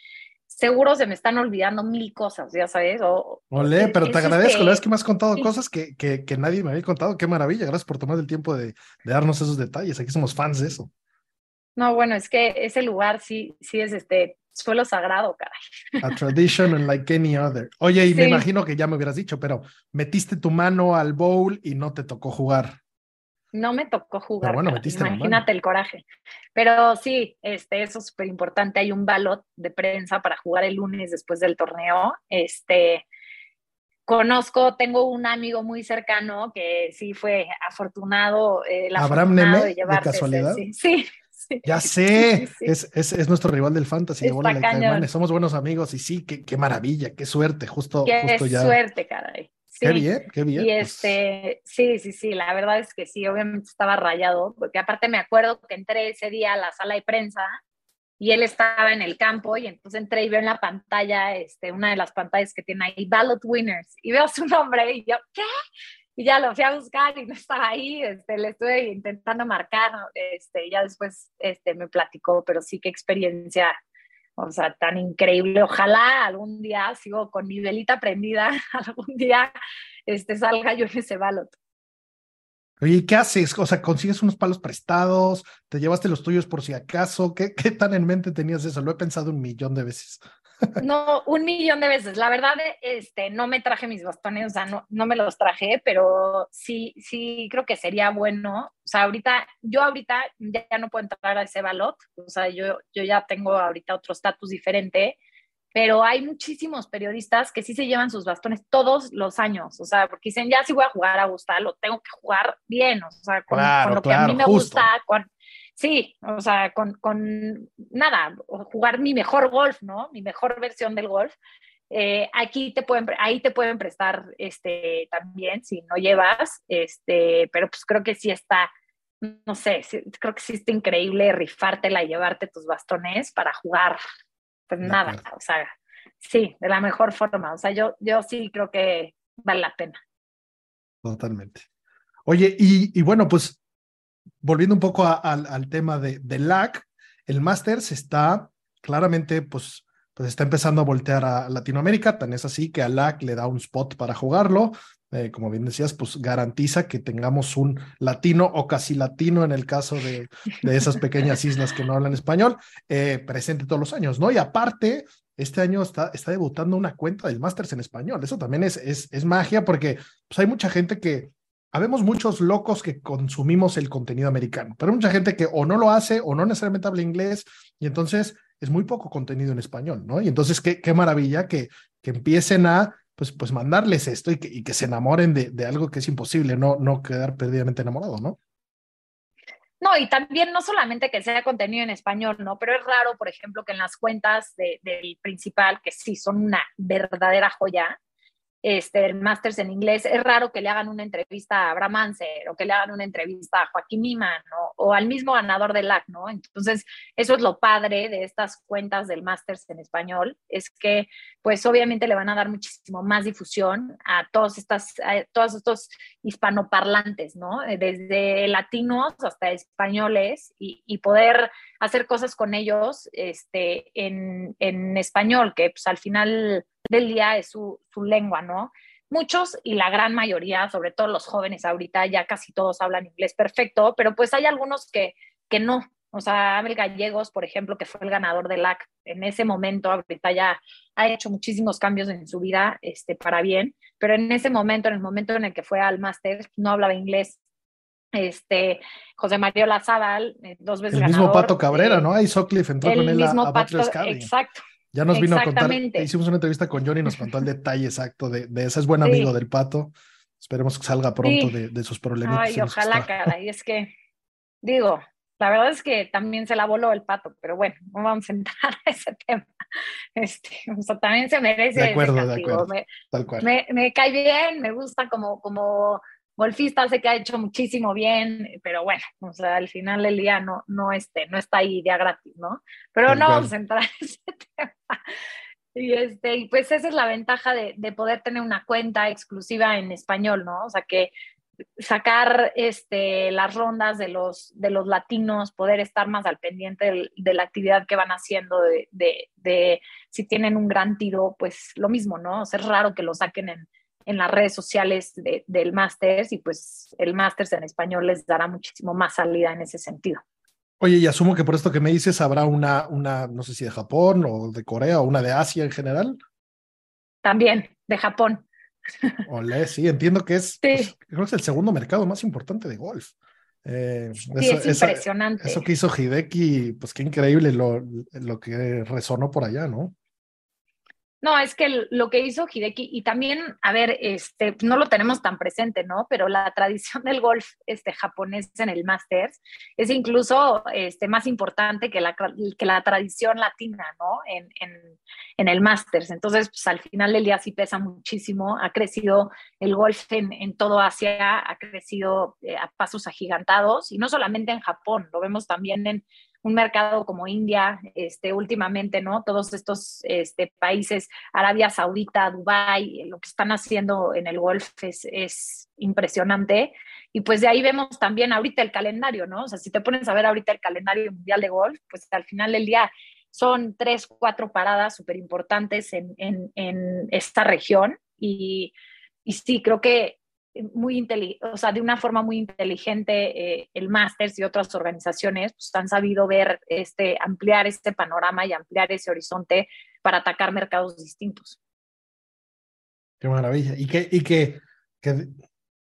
seguro se me están olvidando mil cosas, ya sabes. O, Olé, pero te agradezco, este- la verdad es que me has contado sí. cosas que, que, que nadie me había contado. Qué maravilla, gracias por tomar el tiempo de, de darnos esos detalles. Aquí somos fans de eso. No, bueno, es que ese lugar sí, sí es este suelo sagrado, caray. A tradition unlike any other. Oye, y me imagino que ya me hubieras dicho, pero metiste tu mano al bowl y no te tocó jugar. No me tocó jugar. bueno. Imagínate el coraje. Pero sí, este, eso es súper importante. Hay un ballot de prensa para jugar el lunes después del torneo. Este, conozco, tengo un amigo muy cercano que sí fue afortunado. eh, el ¿Abraham afortunado Neme, de casualidad? Sí, sí. sí. Ya sé, Sí. Es, es, es nuestro rival del fantasy. bola. Somos buenos amigos y sí, qué, qué maravilla, qué suerte, justo, Qué justo ya. suerte, caray. Qué bien, qué bien. Y pues. este, sí, sí, sí, la verdad es que sí, obviamente estaba rayado, porque aparte me acuerdo que entré ese día a la sala de prensa y él estaba en el campo y entonces entré y veo en la pantalla, este, una de las pantallas que tiene ahí, Ballot Winners, y veo su nombre y yo, ¿qué? Y ya lo fui a buscar y no estaba ahí, este, le estuve intentando marcar, este, y ya después este, me platicó, pero sí, qué experiencia, o sea, tan increíble. Ojalá algún día, sigo con mi velita prendida, algún día este, salga yo en ese ballot. Oye, ¿y ¿qué haces? O sea, ¿consigues unos palos prestados? ¿Te llevaste los tuyos por si acaso? ¿Qué, qué tan en mente tenías eso? Lo he pensado un millón de veces. No, un millón de veces. La verdad, este, no me traje mis bastones, o sea, no, no me los traje, pero sí, sí creo que sería bueno. O sea, ahorita, yo ahorita ya, no puedo entrar a ese balot, o sea, yo, yo ya tengo ahorita otro estatus diferente, pero hay muchísimos periodistas que sí se llevan sus bastones todos los años, o sea, porque dicen, ya sí voy a jugar a Augusta, lo tengo que jugar bien, o sea, con, Claro, con lo que a claro, mí me justo. gusta, con, Sí, o sea, con, con nada, jugar mi mejor golf, ¿no? Mi mejor versión del golf. Eh, aquí te pueden, ahí te pueden prestar este, también si no llevas, este, pero pues creo que sí está, no sé, creo que sí está increíble rifártela y llevarte tus bastones para jugar, pues nada, o sea, sí, de la mejor forma, o sea, yo, yo sí creo que vale la pena. Totalmente. Oye, y, y bueno, pues volviendo un poco al tema de, de LAC, el Masters está claramente, pues, pues está empezando a voltear a Latinoamérica, tan es así que a LAC le da un spot para jugarlo. Eh, como bien decías, pues garantiza que tengamos un latino o casi latino en el caso de, de esas pequeñas islas que no hablan español, eh, presente todos los años, ¿no? Y aparte, este año está, está debutando una cuenta del Masters en español. Eso también es, es, es magia porque pues, hay mucha gente que, habemos muchos locos que consumimos el contenido americano, pero hay mucha gente que o no lo hace o no necesariamente habla inglés y entonces es muy poco contenido en español, ¿no? Y entonces qué, qué maravilla que, que empiecen a pues, pues mandarles esto y que, y que se enamoren de, de algo que es imposible, no, no quedar perdidamente enamorado, ¿no? No, y también no solamente que sea contenido en español, ¿no? Pero es raro, por ejemplo, que en las cuentas de, del principal, que sí son una verdadera joya, este, el Masters en inglés, es raro que le hagan una entrevista a Abraham o que le hagan una entrevista a Joaquín Niman o al mismo ganador del LAC, ¿no? Entonces, eso es lo padre de estas cuentas del Masters en español, es que, pues, obviamente le van a dar muchísimo más difusión a todos, estas, todos estos hispanoparlantes, ¿no? Desde latinos hasta españoles y, y poder hacer cosas con ellos este, en, en español, que pues al final del día es su, su lengua, ¿no? Muchos y la gran mayoría, sobre todo los jóvenes ahorita, ya casi todos hablan inglés perfecto, pero pues hay algunos que, que no. O sea, Abel Gallegos, por ejemplo, que fue el ganador del LAC, en ese momento, ahorita ya ha hecho muchísimos cambios en su vida este, para bien, pero en ese momento, en el momento en el que fue al máster, no hablaba inglés. Este, José Mario Lazábal, eh, dos veces El mismo Pato Cabrera, ¿no? Ahí Socliffe entró con él a, a Pato, Exacto, ya nos vino a contar, hicimos una entrevista con Johnny y nos contó el detalle exacto de, de ese. Es buen amigo del pato. Esperemos que salga pronto de, de, sus problemas. Ay, ojalá, cara. Y es que, digo, la verdad es que también se la voló el pato, pero bueno, no vamos a entrar a ese tema. Este, o sea, también se merece. De acuerdo, de acuerdo. Me, Tal cual. Me, me, cae bien, me gusta como, como golfista, sé que ha hecho muchísimo bien, pero bueno, o sea, al final del día no, no, este, no está ahí día gratis, ¿no? Pero no vamos a entrar en ese tema. Y, este, y pues esa es la ventaja de, de, poder tener una cuenta exclusiva en español, ¿no? O sea, que sacar este, las rondas de los, de los latinos, poder estar más al pendiente de, de la actividad que van haciendo, de, de, de, si tienen un gran tiro, pues lo mismo, ¿no? O sea, es raro que lo saquen en, en las redes sociales de, del Masters y pues el Masters en español les dará muchísimo más salida en ese sentido. Oye, y asumo que por esto que me dices habrá una, una, no sé si de Japón o de Corea o una de Asia en general. También, de Japón. Olé, sí, entiendo que es, sí. pues, creo que es el segundo mercado más importante de golf. Eh, sí, eso, es impresionante. Eso, eso, que hizo Hideki, pues qué increíble lo, lo que resonó por allá, ¿no? No, es que lo que hizo Hideki, y también, a ver, este, no lo tenemos tan presente, ¿no? Pero la tradición del golf este, japonés en el Masters es incluso este, más importante que la, que la tradición latina, ¿no? En, en, el Masters. Entonces, pues al final del día sí pesa muchísimo. Ha crecido el golf en, en todo Asia, ha crecido eh, a pasos agigantados, y no solamente en Japón, lo vemos también en un mercado como India, este, últimamente, ¿no? Todos estos este, países, Arabia Saudita, Dubái, lo que están haciendo en el golf es, es, impresionante. Y pues de ahí vemos también ahorita el calendario, ¿no? O sea, si te pones a ver ahorita el calendario mundial de golf, pues al final del día son tres, cuatro paradas súper importantes en, en, en, esta región. Y, y sí, creo que muy o sea, de una forma muy inteligente eh, el Masters y otras organizaciones pues, han sabido ver este ampliar este panorama y ampliar ese horizonte para atacar mercados distintos. Qué maravilla. Y que, y que, que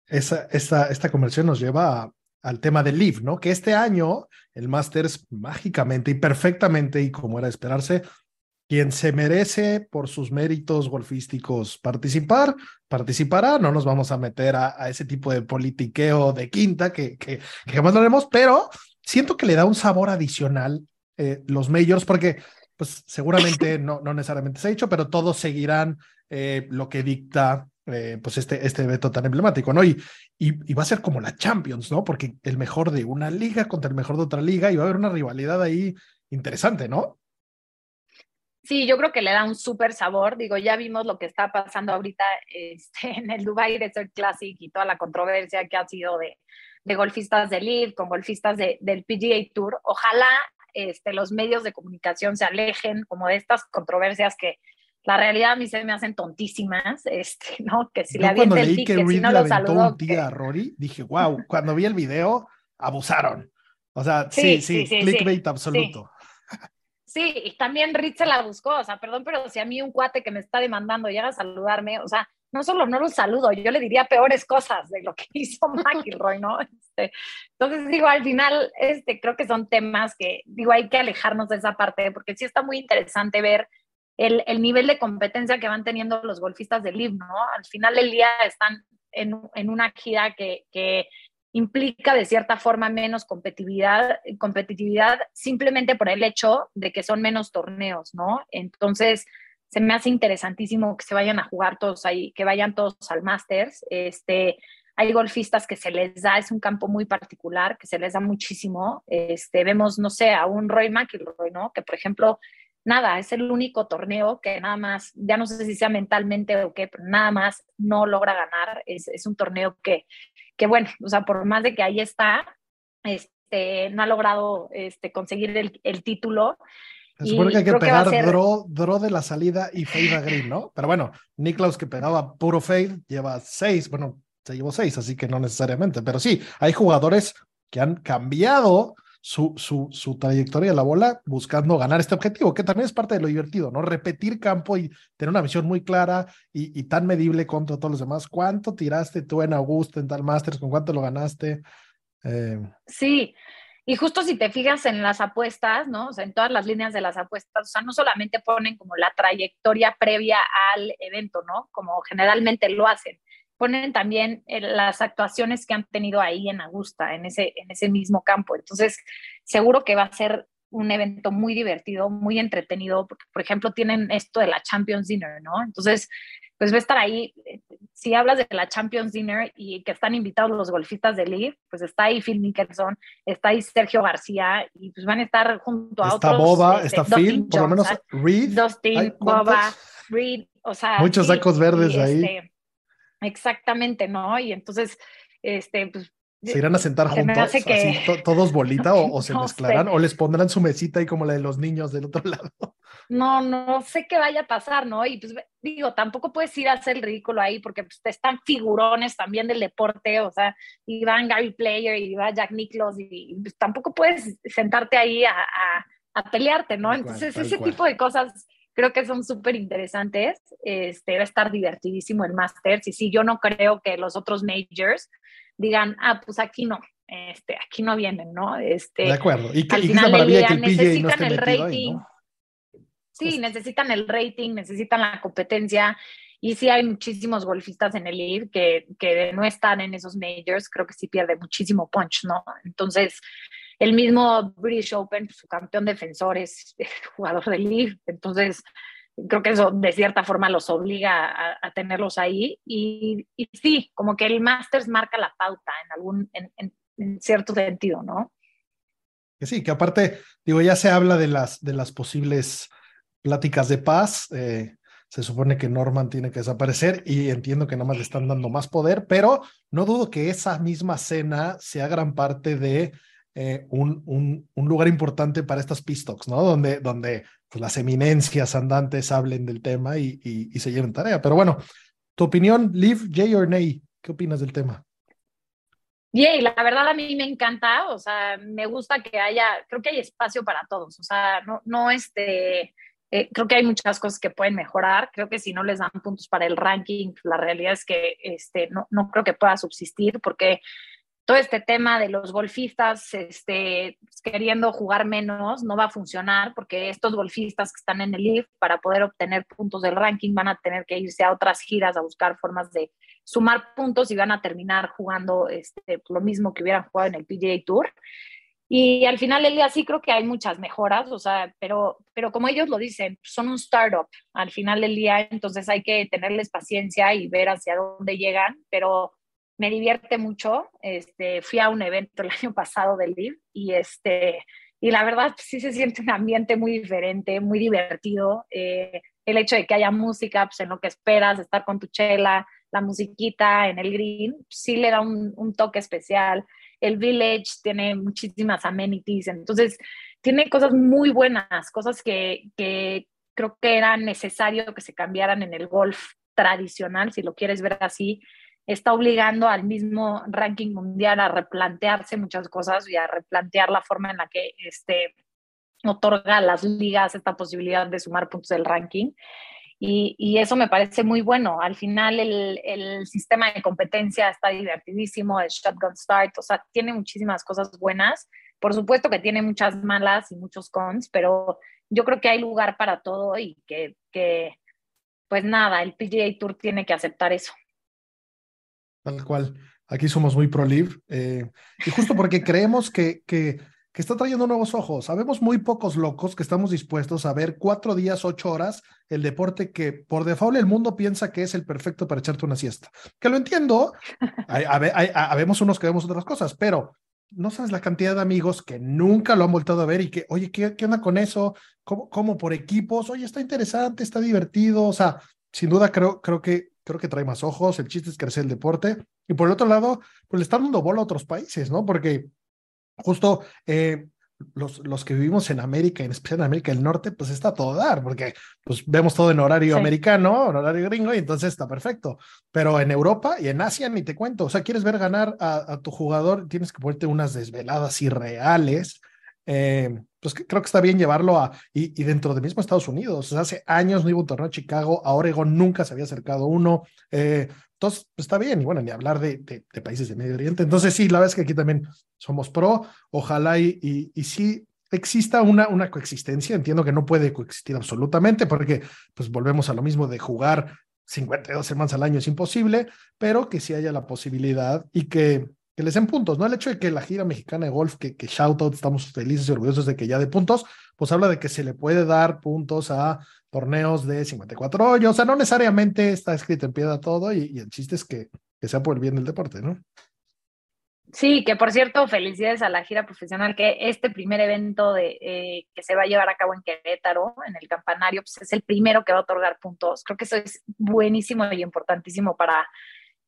esa, esta, esta conversión nos lleva al tema del Live, ¿no? Que este año el Masters mágicamente y perfectamente y como era de esperarse quien se merece por sus méritos golfísticos participar, participará. No nos vamos a meter a, a ese tipo de politiqueo de quinta que, que, que, jamás lo haremos, pero siento que le da un sabor adicional eh, los majors, porque pues seguramente no, no necesariamente se ha hecho, pero todos seguirán eh, lo que dicta eh, pues este, este evento tan emblemático, ¿no? Y, y, va a ser como la Champions, ¿no? Porque el mejor de una liga contra el mejor de otra liga y va a haber una rivalidad ahí interesante, ¿no? Sí, yo creo que le da un súper sabor. Digo, ya vimos lo que está pasando ahorita este, en el Dubai Desert Classic y toda la controversia que ha sido de, de golfistas de Live con golfistas de, del PGA Tour. Ojalá este, los medios de comunicación se alejen como de estas controversias que la realidad a mí se me hacen tontísimas, este, ¿no? Que si le cuando leí que Reed no le aventó un tía a Rory, dije, wow, cuando vi el video, abusaron. O sea, sí, sí, clickbait absoluto. Sí, y también Reed se la buscó, o sea, perdón, pero si a mí un cuate que me está demandando llega a saludarme, o sea, no solo no lo saludo, yo le diría peores cosas de lo que hizo McIlroy, ¿no? Este, entonces, digo, al final, este, creo que son temas que, digo, hay que alejarnos de esa parte, porque sí está muy interesante ver el, el nivel de competencia que van teniendo los golfistas del LIV, ¿no? Al final del día están en, en una gira que implica de cierta forma menos competitividad, competitividad simplemente por el hecho de que son menos torneos, ¿no? Entonces, se me hace interesantísimo que se vayan a jugar todos ahí, que vayan todos al Masters. Este, hay golfistas que se les da, es un campo muy particular, que se les da muchísimo. Este, vemos, no sé, a un Roy McIlroy, ¿no? Que, por ejemplo, nada, es el único torneo que nada más, ya no sé si sea mentalmente o qué, pero nada más no logra ganar. Es, es un torneo que, que, bueno, o sea, por más de que ahí está, este, no ha logrado este, conseguir el, el título. Se supone que hay que pegar draw, de la salida y fade a green, ¿no? Pero bueno, Niklaus que pegaba puro fade lleva seis, bueno, se llevó seis, así que no necesariamente. Pero sí, hay jugadores que han cambiado su, su, su trayectoria de la bola buscando ganar este objetivo, que también es parte de lo divertido, ¿no? Repetir campo y tener una visión muy clara y, y tan medible contra todos los demás. ¿Cuánto tiraste tú en Augusto, en tal Masters? ¿Con cuánto lo ganaste? Eh... Sí, y justo si te fijas en las apuestas, ¿no? O sea, en todas las líneas de las apuestas, o sea, no solamente ponen como la trayectoria previa al evento, ¿no? Como generalmente lo hacen, ponen también eh, las actuaciones que han tenido ahí en Augusta, en ese, en ese mismo campo. Entonces, seguro que va a ser un evento muy divertido, muy entretenido, porque, por ejemplo, tienen esto de la Champions Dinner, ¿no? Entonces, pues va a estar ahí. Eh, si hablas de la Champions Dinner y que están invitados los golfistas de Leaf, pues está ahí Phil Mickelson, está ahí Sergio García y pues van a estar junto a está otros. Boba, este, está Phil, por lo menos Reed. Dustin, Boba, Reed, o sea. Muchos sacos verdes ahí. Este, exactamente, ¿no? Y entonces, este, pues ¿Se irán a sentar juntos, así, todos bolita, o, se mezclarán, o les pondrán su mesita ahí como la de los niños del otro lado? No, no sé qué vaya a pasar, ¿no? Y pues digo, tampoco puedes ir a hacer el ridículo ahí porque pues, están figurones también del deporte, o sea, y van Gary Player y va Jack Nicklaus y, pues, tampoco puedes sentarte ahí a, a, pelearte, ¿no? Entonces, ese tipo de cosas creo que son súper interesantes. Este, va a estar divertidísimo el Masters y sí, yo no creo que los otros majors digan, ah, pues aquí no, este, aquí no vienen, ¿no? Este, de acuerdo. Y que, al final del día, necesitan el rating. Sí, necesitan el rating, necesitan la competencia. Y sí hay muchísimos golfistas en el league que, que no están en esos majors, creo que sí pierde muchísimo punch, ¿no? Entonces, el mismo British Open, su campeón defensor es jugador del league, entonces creo que eso de cierta forma los obliga a, tenerlos ahí y, sí, como que el Masters marca la pauta en algún, en, cierto sentido, ¿no? Sí, que aparte, digo, ya se habla de las, de las posibles pláticas de paz, eh, se supone que Norman tiene que desaparecer y entiendo que nada más le están dando más poder, pero no dudo que esa misma cena sea gran parte de eh, un, un, un, lugar importante para estas pistoks, ¿no? Donde, donde pues, las eminencias andantes hablen del tema y, y, se lleven tarea. Pero bueno, tu opinión, Liv, Jay or Nay, ¿qué opinas del tema? Yay, la verdad a mí me encanta, o sea, me gusta que haya, creo que hay espacio para todos, o sea, no, no este, eh, creo que hay muchas cosas que pueden mejorar, creo que si no les dan puntos para el ranking, la realidad es que este, no, no creo que pueda subsistir porque todo este tema de los golfistas este, queriendo jugar menos no va a funcionar porque estos golfistas que están en el IF para poder obtener puntos del ranking van a tener que irse a otras giras a buscar formas de sumar puntos y van a terminar jugando este, lo mismo que hubieran jugado en el PGA Tour. Y al final del día sí creo que hay muchas mejoras, o sea, pero, pero como ellos lo dicen, son un startup al final del día, entonces hay que tenerles paciencia y ver hacia dónde llegan, pero me divierte mucho. Este, fui a un evento el año pasado del LIV y, este, y la verdad sí se siente un ambiente muy diferente, muy divertido. Eh, el hecho de que haya música, pues en lo que esperas, estar con tu chela, la musiquita en el green, sí le da un, un toque especial el village tiene muchísimas amenities, entonces tiene cosas muy buenas, cosas que, que creo que era necesario que se cambiaran en el golf tradicional, si lo quieres ver así, está obligando al mismo ranking mundial a replantearse muchas cosas y a replantear la forma en la que este, otorga a las ligas esta posibilidad de sumar puntos del ranking. Y, eso me parece muy bueno. Al final el, sistema de competencia está divertidísimo, el shotgun start, o sea, tiene muchísimas cosas buenas. Por supuesto que tiene muchas malas y muchos cons, pero yo creo que hay lugar para todo y que, pues nada, el PGA Tour tiene que aceptar eso. Tal cual. Aquí somos muy pro-live. Eh, y justo porque creemos que, que que está trayendo nuevos ojos. Sabemos muy pocos locos que estamos dispuestos a ver cuatro días, ocho horas el deporte que por default el mundo piensa que es el perfecto para echarte una siesta. Que lo entiendo, habemos unos que vemos otras cosas, pero no sabes la cantidad de amigos que nunca lo han voltado a ver y que, oye, ¿qué, qué onda con eso? ¿Cómo, ¿Cómo, por equipos? Oye, está interesante, está divertido. O sea, sin duda creo, creo, que, creo que trae más ojos. El chiste es crecer el deporte. Y por el otro lado, pues le están dando bola a otros países, ¿no? Porque justo eh, los, los que vivimos en América, en especial en América del Norte, pues está todo dar, porque pues vemos todo en horario americano, en horario gringo, y entonces está perfecto. Pero en Europa y en Asia ni te cuento, o sea, quieres ver ganar a, a tu jugador, tienes que ponerte unas desveladas irreales. Eh, pues creo que está bien llevarlo a, y, y, dentro de mismo Estados Unidos, hace años no iba un torneo a Chicago, a Oregon nunca se había acercado uno, eh, entonces pues está bien, y bueno, ni hablar de, de, países de Medio Oriente, entonces sí, la verdad es que aquí también somos pro, ojalá y, y, y sí exista una, una coexistencia, entiendo que no puede coexistir absolutamente, porque pues volvemos a lo mismo de jugar 52 semanas al año es imposible, pero que sí haya la posibilidad y que que les den puntos, ¿no? El hecho de que la gira mexicana de golf, que, que out, estamos felices y orgullosos de que ya de puntos, pues habla de que se le puede dar puntos a torneos de 54 hoyos, o sea, no necesariamente está escrito en piedra todo y, y el chiste es que, que sea por el bien del deporte, ¿no? Sí, que por cierto, felicidades a la gira profesional, que este primer evento de, eh, que se va a llevar a cabo en Querétaro, en el campanario, pues es el primero que va a otorgar puntos. Creo que eso es buenísimo y importantísimo para,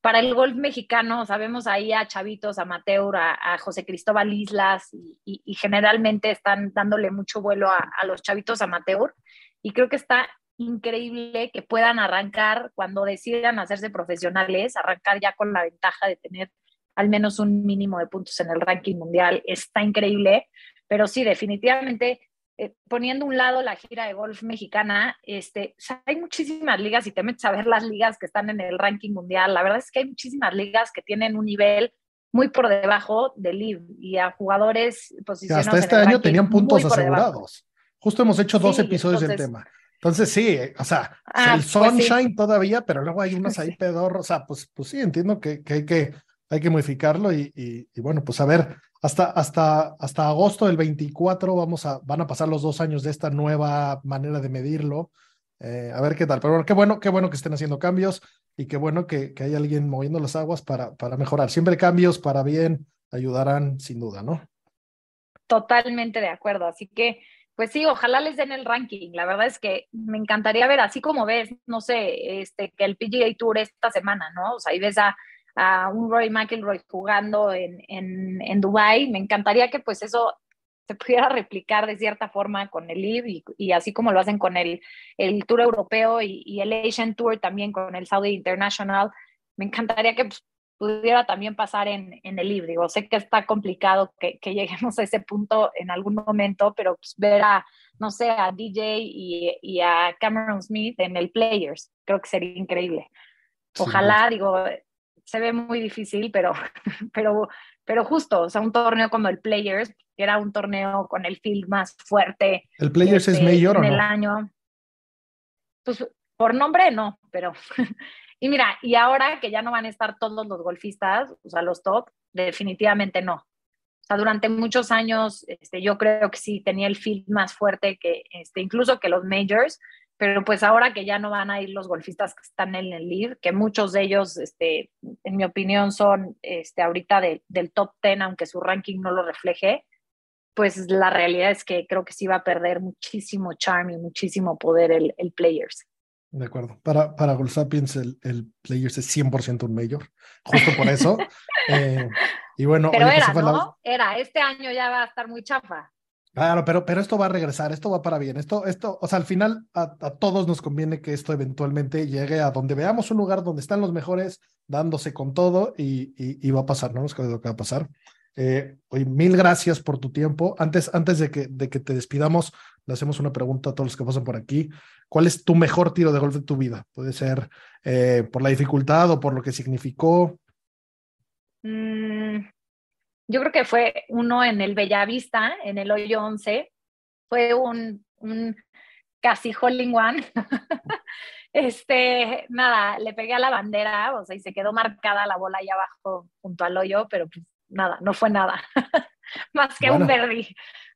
para el golf mexicano, sabemos ahí a chavitos, amateur, a, a José Cristóbal Islas, y, generalmente están dándole mucho vuelo a, a, los chavitos amateur, y creo que está increíble que puedan arrancar cuando decidan hacerse profesionales, arrancar ya con la ventaja de tener al menos un mínimo de puntos en el ranking mundial, está increíble, pero sí, definitivamente eh, poniendo un lado la gira de golf mexicana, este, hay muchísimas ligas y te metes a ver las ligas que están en el ranking mundial. La verdad es que hay muchísimas ligas que tienen un nivel muy por debajo del LIV y a jugadores posicionados. Hasta este año tenían puntos asegurados. Justo hemos hecho dos episodios del tema. Entonces sí, o sea, ah, el pues sunshine todavía, pero luego hay unas ahí pedorros. O sea, pues, pues sí, entiendo que, que hay que hay que modificarlo y, y, bueno, pues a ver, hasta, hasta, hasta agosto del 24 vamos a, van a pasar los dos años de esta nueva manera de medirlo. Eh, a ver qué tal. Pero bueno, qué bueno, qué bueno que estén haciendo cambios y qué bueno que, que hay alguien moviendo las aguas para, para mejorar. Siempre cambios para bien ayudarán sin duda, ¿no? Totalmente de acuerdo. Así que, pues sí, ojalá les den el ranking. La verdad es que me encantaría ver, así como ves, no sé, este, que el PGA Tour esta semana, ¿no? O sea, ahí ves a a un Roy McIlroy jugando en, en, en Dubai. Me encantaría que pues eso se pudiera replicar de cierta forma con el LIV y, y, así como lo hacen con el, el Tour Europeo y, y, el Asian Tour también con el Saudi International. Me encantaría que pues, pudiera también pasar en, en el LIV. Digo, sé que está complicado que, que, lleguemos a ese punto en algún momento, pero pues, ver a, no sé, a DJ y, y a Cameron Smith en el Players, creo que sería increíble. Ojalá, digo, se ve muy difícil, pero, pero, pero justo, o sea, un torneo como el Players, que era un torneo con el field más fuerte. ¿El Players es este, mayor en o el año. Pues por nombre no, pero. y mira, y ahora que ya no van a estar todos los golfistas, o sea, los top, definitivamente no. O sea, durante muchos años este, yo creo que sí tenía el field más fuerte que este, incluso que los majors, pero pues ahora que ya no van a ir los golfistas que están en el lead, que muchos de ellos, este, en mi opinión, son este, ahorita del top 10, aunque su ranking no lo refleje, pues la realidad es que creo que sí va a perder muchísimo charm y muchísimo poder el, el Players. De acuerdo. Para, para Gold Sapiens, el, el Players es 100% un mayor. Justo por eso. eh, y bueno, pero oye, era, ¿no? la- Era, este año ya va a estar muy chafa. Claro, pero, pero esto va a regresar, esto va para bien. Esto, esto, o sea, al final a, todos nos conviene que esto eventualmente llegue a donde veamos un lugar donde están los mejores, dándose con todo y, y, va a pasar, no nos lo que va a pasar. Eh, oye, mil gracias por tu tiempo. Antes, antes de, que, de que te despidamos, le hacemos una pregunta a todos los que pasan por aquí. ¿Cuál es tu mejor tiro de golf de tu vida? Puede ser eh, por la dificultad o por lo que significó. Mm, yo creo que fue uno en el Bellavista, en el hoyo 11. Fue un, un casi hole in one. este, nada, le pegué a la bandera, o sea, y se quedó marcada la bola ahí abajo junto al hoyo, pero pues nada, no fue nada. Más que Bueno. un verdi.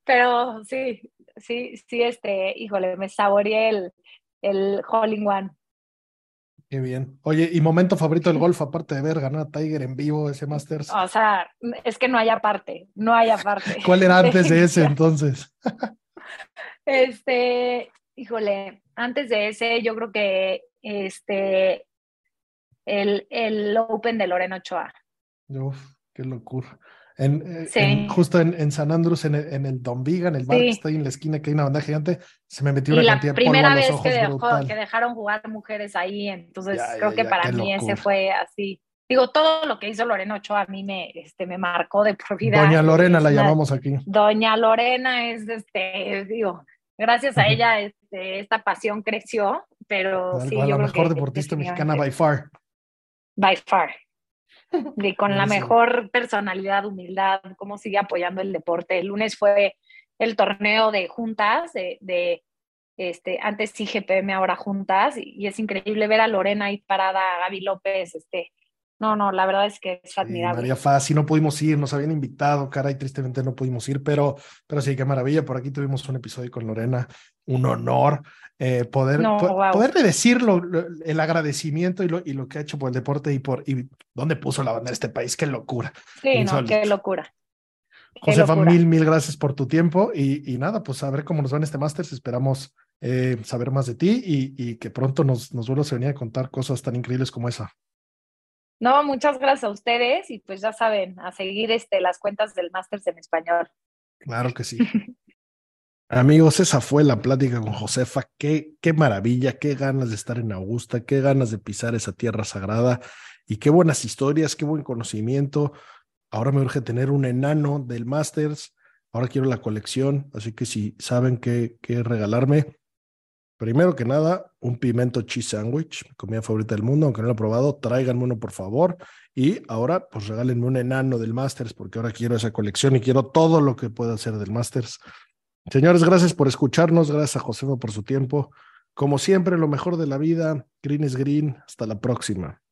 Pero sí, sí, sí, este, híjole, me saboreé el, el one. Qué bien. Oye, ¿y momento favorito del golf aparte de ver ganar a Tiger en vivo ese Masters? O sea, es que no hay aparte, no hay aparte. ¿Cuál era antes de ese entonces? Este, híjole, antes de ese, yo creo que este, el, el Open de Lorena Ochoa. Uf, qué locura. En, Sí. en- justo en, en San Andrés, en el, en el Don Viga, en el bar que Sí. está ahí en la esquina, que hay una banda gigante, se me metió Y una la cantidad de polvo primera a los vez ojos que, dejó- brutal. que dejaron jugar mujeres ahí, entonces Ya, creo ya, que ya, para mí ese locura. fue así. Digo, todo lo que hizo Lorena Ochoa a mí me, este, me marcó de por vida. Doña Lorena Es la una- llamamos aquí. Doña Lorena es, este, digo, gracias a ella este, esta pasión creció, pero Tal sí, cual, yo la creo mejor que deportista mexicana by far. by far. Y con la mejor personalidad, humildad, cómo sigue apoyando el deporte. El lunes fue el torneo de juntas, de, de, este, antes sí GPM, ahora juntas, y, y es increíble ver a Lorena ahí parada, a Gaby López, este, no, no, la verdad es que es Sí, admirable. María sí, no pudimos ir, nos habían invitado, caray, tristemente no pudimos ir, pero, pero sí, qué maravilla. Por aquí tuvimos un episodio con Lorena, un honor eh, poder, No, po- wow. poderle decir lo- lo- el agradecimiento y lo, y lo que ha hecho por el deporte y por y dónde puso la bandera este país. Qué locura. Sí, no, qué locura. Qué Josefa, locura. mil, mil gracias por tu tiempo y, y nada, pues a ver cómo nos va en este Masters. Esperamos eh, saber más de ti y, y que pronto nos, nos vuelvas a venir a contar cosas tan increíbles como esa. No, muchas gracias a ustedes y pues ya saben, a seguir este, las cuentas del Masters en español. Claro que sí. Amigos, esa fue la plática con Josefa. Qué, qué maravilla, qué ganas de estar en Augusta, qué ganas de pisar esa tierra sagrada y qué buenas historias, qué buen conocimiento. Ahora me urge tener un enano del Masters. Ahora quiero la colección, así que si saben qué, qué regalarme, primero que nada, un pimento cheese sandwich, mi comida favorita del mundo, aunque no lo he probado, tráiganme uno por favor. Y ahora, pues regálenme un enano del Masters, porque ahora quiero esa colección y quiero todo lo que pueda hacer del Masters. Señores, gracias por escucharnos, gracias a Josefa por su tiempo. Como siempre, lo mejor de la vida, green is green. Hasta la próxima.